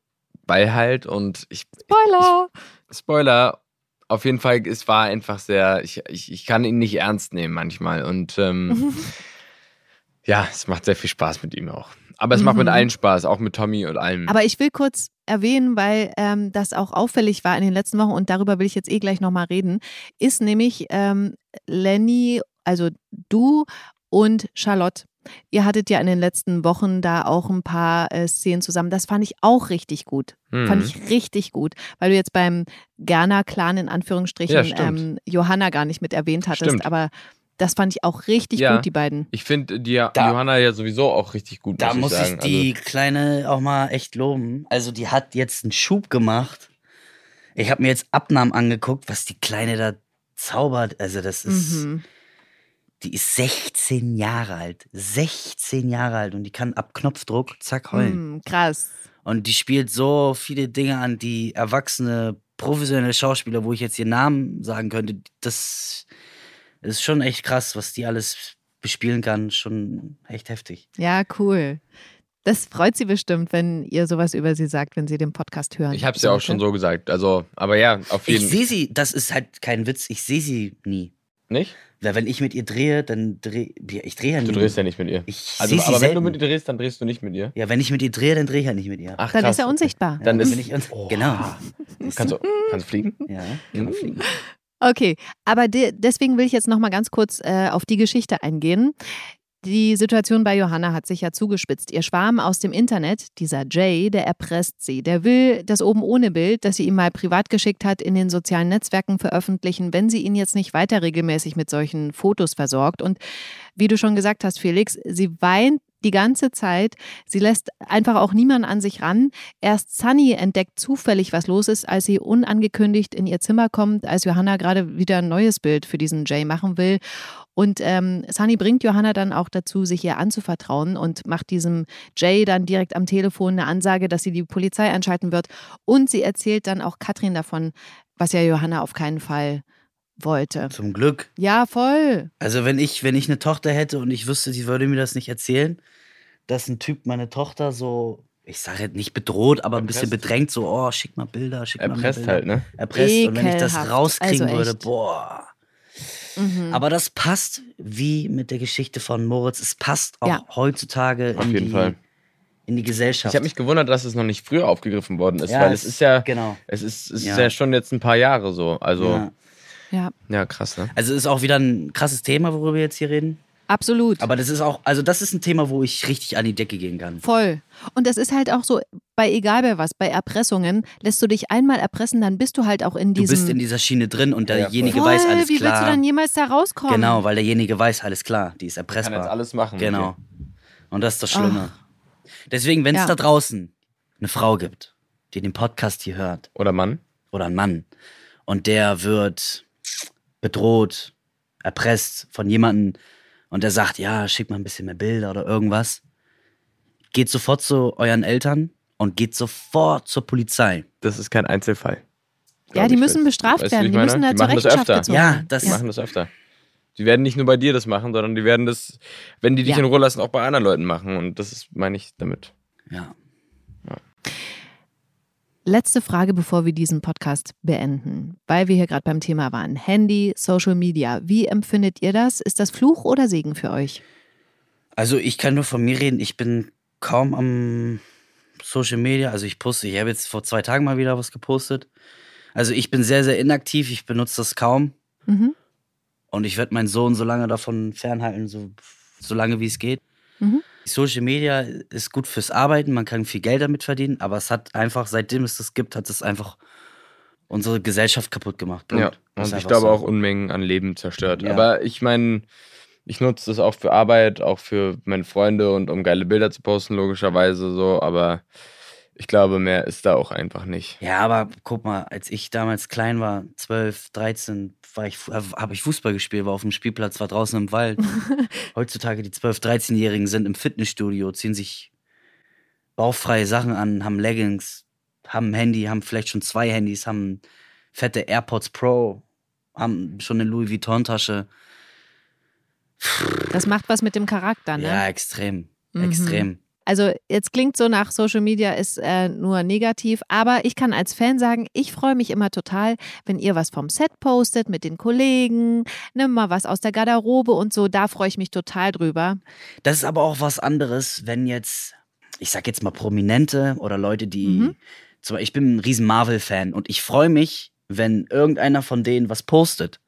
weil halt und ich, Spoiler. ich Spoiler, auf jeden Fall, es war einfach sehr, ich, ich, ich kann ihn nicht ernst nehmen manchmal und ähm, ja, es macht sehr viel Spaß mit ihm auch. Aber es macht mit Mhm. allen Spaß, auch mit Tommy und allem. Aber ich will kurz erwähnen, weil ähm, das auch auffällig war in den letzten Wochen und darüber will ich jetzt eh gleich nochmal reden, ist nämlich ähm, Lenny, also du und Charlotte. Ihr hattet ja in den letzten Wochen da auch ein paar äh, Szenen zusammen. Das fand ich auch richtig gut. Mhm. Fand ich richtig gut, weil du jetzt beim Gerner-Clan in Anführungsstrichen Ja, ähm, Johanna gar nicht mit erwähnt hattest. Stimmt. Aber das fand ich auch richtig Ja. gut, die beiden. Ich finde die Da- Johanna ja sowieso auch richtig gut, Da muss muss ich ich sagen. die Kleine auch mal echt loben. Also die hat jetzt einen Schub gemacht. Ich habe mir jetzt Abnahmen angeguckt, was die Kleine da zaubert. Also das ist, Mhm. Die ist 16 Jahre alt. 16 Jahre alt und die kann ab Knopfdruck, zack, heulen. Mhm, krass. Und die spielt so viele Dinge an, die erwachsene, professionelle Schauspieler, wo ich jetzt ihren Namen sagen könnte, das ist schon echt krass, was die alles bespielen kann. Schon echt heftig. Ja, cool. Das freut sie bestimmt, wenn ihr sowas über sie sagt, wenn sie den Podcast hören. Ich habe es ja auch schon so gesagt. Also, aber ja, auf Ich jeden sehe sie, das ist halt kein Witz, ich sehe sie nie. Nicht? Weil wenn ich mit ihr drehe, dann drehe ich drehe ja nie. Du drehst ja nicht mit ihr. Ich Also, aber wenn selten. du mit ihr drehst, dann drehst du nicht mit ihr. ja, wenn ich mit ihr drehe, dann drehe ich ja nicht mit ihr. Ach, Dann krass, ist er unsichtbar. Dann Ja, ist bin ich uns, genau. Kannst du, kannst du fliegen? Ja, kann man fliegen. Okay, aber de deswegen will ich jetzt noch mal ganz kurz äh, auf die Geschichte eingehen. Die Situation bei Johanna hat sich ja zugespitzt. Ihr Schwarm aus dem Internet, dieser Jay, der erpresst sie. Der will das oben ohne Bild, das sie ihm mal privat geschickt hat, in den sozialen Netzwerken veröffentlichen, wenn sie ihn jetzt nicht weiter regelmäßig mit solchen Fotos versorgt. Und wie du schon gesagt hast, Felix, sie weint die ganze Zeit. Sie lässt einfach auch niemanden an sich ran. Erst Sunny entdeckt zufällig, was los ist, als sie unangekündigt in ihr Zimmer kommt, als Johanna gerade wieder ein neues Bild für diesen Jay machen will. Und ähm, Sunny bringt Johanna dann auch dazu, sich ihr anzuvertrauen und macht diesem Jay dann direkt am Telefon eine Ansage, dass sie die Polizei einschalten wird. Und sie erzählt dann auch Katrin davon, was ja Johanna auf keinen Fall wollte. Zum Glück. Ja, voll. Also wenn ich, wenn ich eine Tochter hätte und ich wüsste, sie würde mir das nicht erzählen, dass ein Typ meine Tochter so, ich sage jetzt nicht bedroht, aber ein bisschen Erpresst. bedrängt, so, oh, schick mal Bilder, schick mal mehr Erpresst Bilder. halt, ne? Erpresst. Und wenn ich das Ekelhaft. rauskriegen Also würde, boah. Mhm. Aber das passt wie mit der Geschichte von Moritz. Es passt auch Ja. heutzutage Auf in, jeden die, Fall. in die Gesellschaft. Ich habe mich gewundert, dass es noch nicht früher aufgegriffen worden ist, Ja, weil es ist ja, genau. es ist, es ist Ja. ja. schon jetzt ein paar Jahre so. Also, Ja. ja, Ja, krass, ne? Also ist auch wieder ein krasses Thema, worüber wir jetzt hier reden. Absolut. Aber das ist auch, also das ist ein Thema, wo ich richtig an die Decke gehen kann. Voll. Und das ist halt auch so, bei egal bei was, bei Erpressungen, lässt du dich einmal erpressen, dann bist du halt auch in Du diesem. bist in dieser Schiene drin und derjenige Voll, weiß alles wie klar. willst du dann jemals da rauskommen? Genau, weil derjenige weiß alles klar. Die ist Kann erpressbar. jetzt alles machen. Genau. Okay. Und das ist das Schlimme. Deswegen, wenn es Ja. da draußen eine Frau gibt, die den Podcast hier hört, Oder Mann? oder einen Mann, und der wird bedroht, erpresst von jemandem, und der sagt, ja, schick mal ein bisschen mehr Bilder oder irgendwas, geht sofort zu euren Eltern und geht sofort zur Polizei. Das ist kein Einzelfall. Ja, die müssen bestraft werden. Die müssen da Die zur machen das Rechenschaft öfter. gezogen Ja, werden. das- Die machen das öfter. Die werden nicht nur bei dir das machen, sondern die werden das, wenn die dich Ja. in Ruhe lassen, auch bei anderen Leuten machen. Und das ist, meine ich damit. Ja. Letzte Frage, bevor wir diesen Podcast beenden, weil wir hier gerade beim Thema waren. Handy, Social Media. Wie empfindet ihr das? Ist das Fluch oder Segen für euch? Also ich kann nur von mir reden, ich bin kaum am Social Media, also ich poste, ich habe jetzt vor zwei Tagen mal wieder was gepostet. Also ich bin sehr, sehr inaktiv, ich benutze das kaum Mhm. und ich werde meinen Sohn so lange davon fernhalten, so, so lange wie es geht. Mhm. Social Media ist gut fürs Arbeiten, man kann viel Geld damit verdienen, aber es hat einfach, seitdem es das gibt, hat es einfach unsere Gesellschaft kaputt gemacht. Punkt. Ja, und ich glaube so. auch Unmengen an Leben zerstört. Ja. Aber ich meine, ich nutze das auch für Arbeit, auch für meine Freunde und um geile Bilder zu posten, logischerweise so. Aber ich glaube, mehr ist da auch einfach nicht. Ja, aber guck mal, als ich damals klein war, 12, 13, war ich, habe ich Fußball gespielt, war auf dem Spielplatz, war draußen im Wald. Heutzutage die 12, 13-Jährigen sind im Fitnessstudio, ziehen sich bauchfreie Sachen an, haben Leggings, haben ein Handy, haben vielleicht schon zwei Handys, haben fette AirPods Pro, haben schon eine Louis Vuitton-Tasche. Das macht was mit dem Charakter, ne? Ja, extrem. Mhm. Extrem. Also jetzt klingt so nach Social Media ist äh, nur negativ, aber ich kann als Fan sagen, ich freue mich immer total, wenn ihr was vom Set postet mit den Kollegen, nimm mal was aus der Garderobe und so, da freue ich mich total drüber. Das ist aber auch was anderes, wenn jetzt, ich sag jetzt mal Prominente oder Leute, die, Mhm. zum Beispiel, ich bin ein riesen Marvel-Fan und ich freue mich, wenn irgendeiner von denen was postet.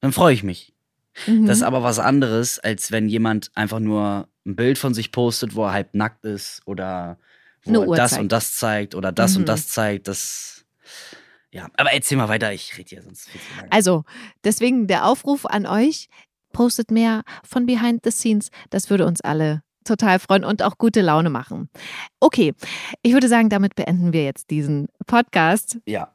Dann freue ich mich. Mhm. Das ist aber was anderes, als wenn jemand einfach nur ein Bild von sich postet, wo er halb nackt ist oder wo er das zeigt. und das zeigt oder das Mhm. und das zeigt. Das, ja, aber erzähl mal weiter, ich rede hier sonst viel zu lange. Also, deswegen der Aufruf an euch, postet mehr von Behind the Scenes. Das würde uns alle total freuen und auch gute Laune machen. Okay, ich würde sagen, damit beenden wir jetzt diesen Podcast. ja.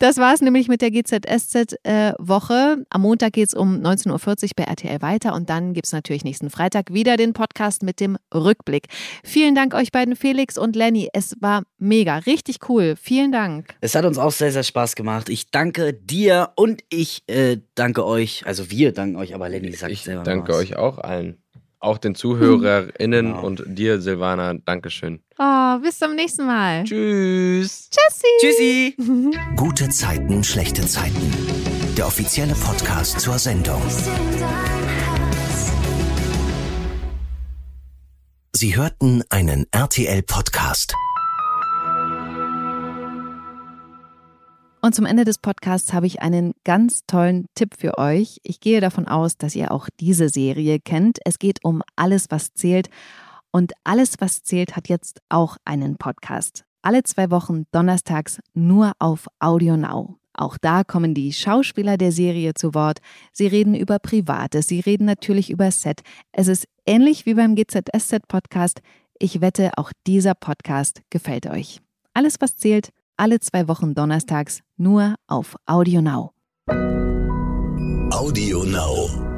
Das war es nämlich mit der GZSZ-Woche. Am Montag geht es um 19.40 Uhr bei RTL weiter und dann gibt es natürlich nächsten Freitag wieder den Podcast mit dem Rückblick. Vielen Dank euch beiden, Felix und Lenny. Es war mega, richtig cool. Vielen Dank. Es hat uns auch sehr, sehr Spaß gemacht. Ich danke dir und ich äh, danke euch. Also wir danken euch, aber Lenny sagt Ich selber danke was. euch auch allen. Auch den ZuhörerInnen Genau. und dir, Silvana, Dankeschön. Oh, bis zum nächsten Mal. Tschüss. Tschüssi. Tschüssi. Gute Zeiten, schlechte Zeiten. Der offizielle Podcast zur Sendung. Sie hörten einen RTL-Podcast. Und zum Ende des Podcasts habe ich einen ganz tollen Tipp für euch. Ich gehe davon aus, dass ihr auch diese Serie kennt. Es geht um alles, was zählt. Und alles, was zählt, hat jetzt auch einen Podcast. Alle zwei Wochen donnerstags nur auf Audio Now. Auch da kommen die Schauspieler der Serie zu Wort. Sie reden über Privates, sie reden natürlich über Set. Es ist ähnlich wie beim GZSZ-Podcast. Ich wette, auch dieser Podcast gefällt euch. Alles, was zählt, alle zwei Wochen donnerstags nur auf Audio Now. Audio Now.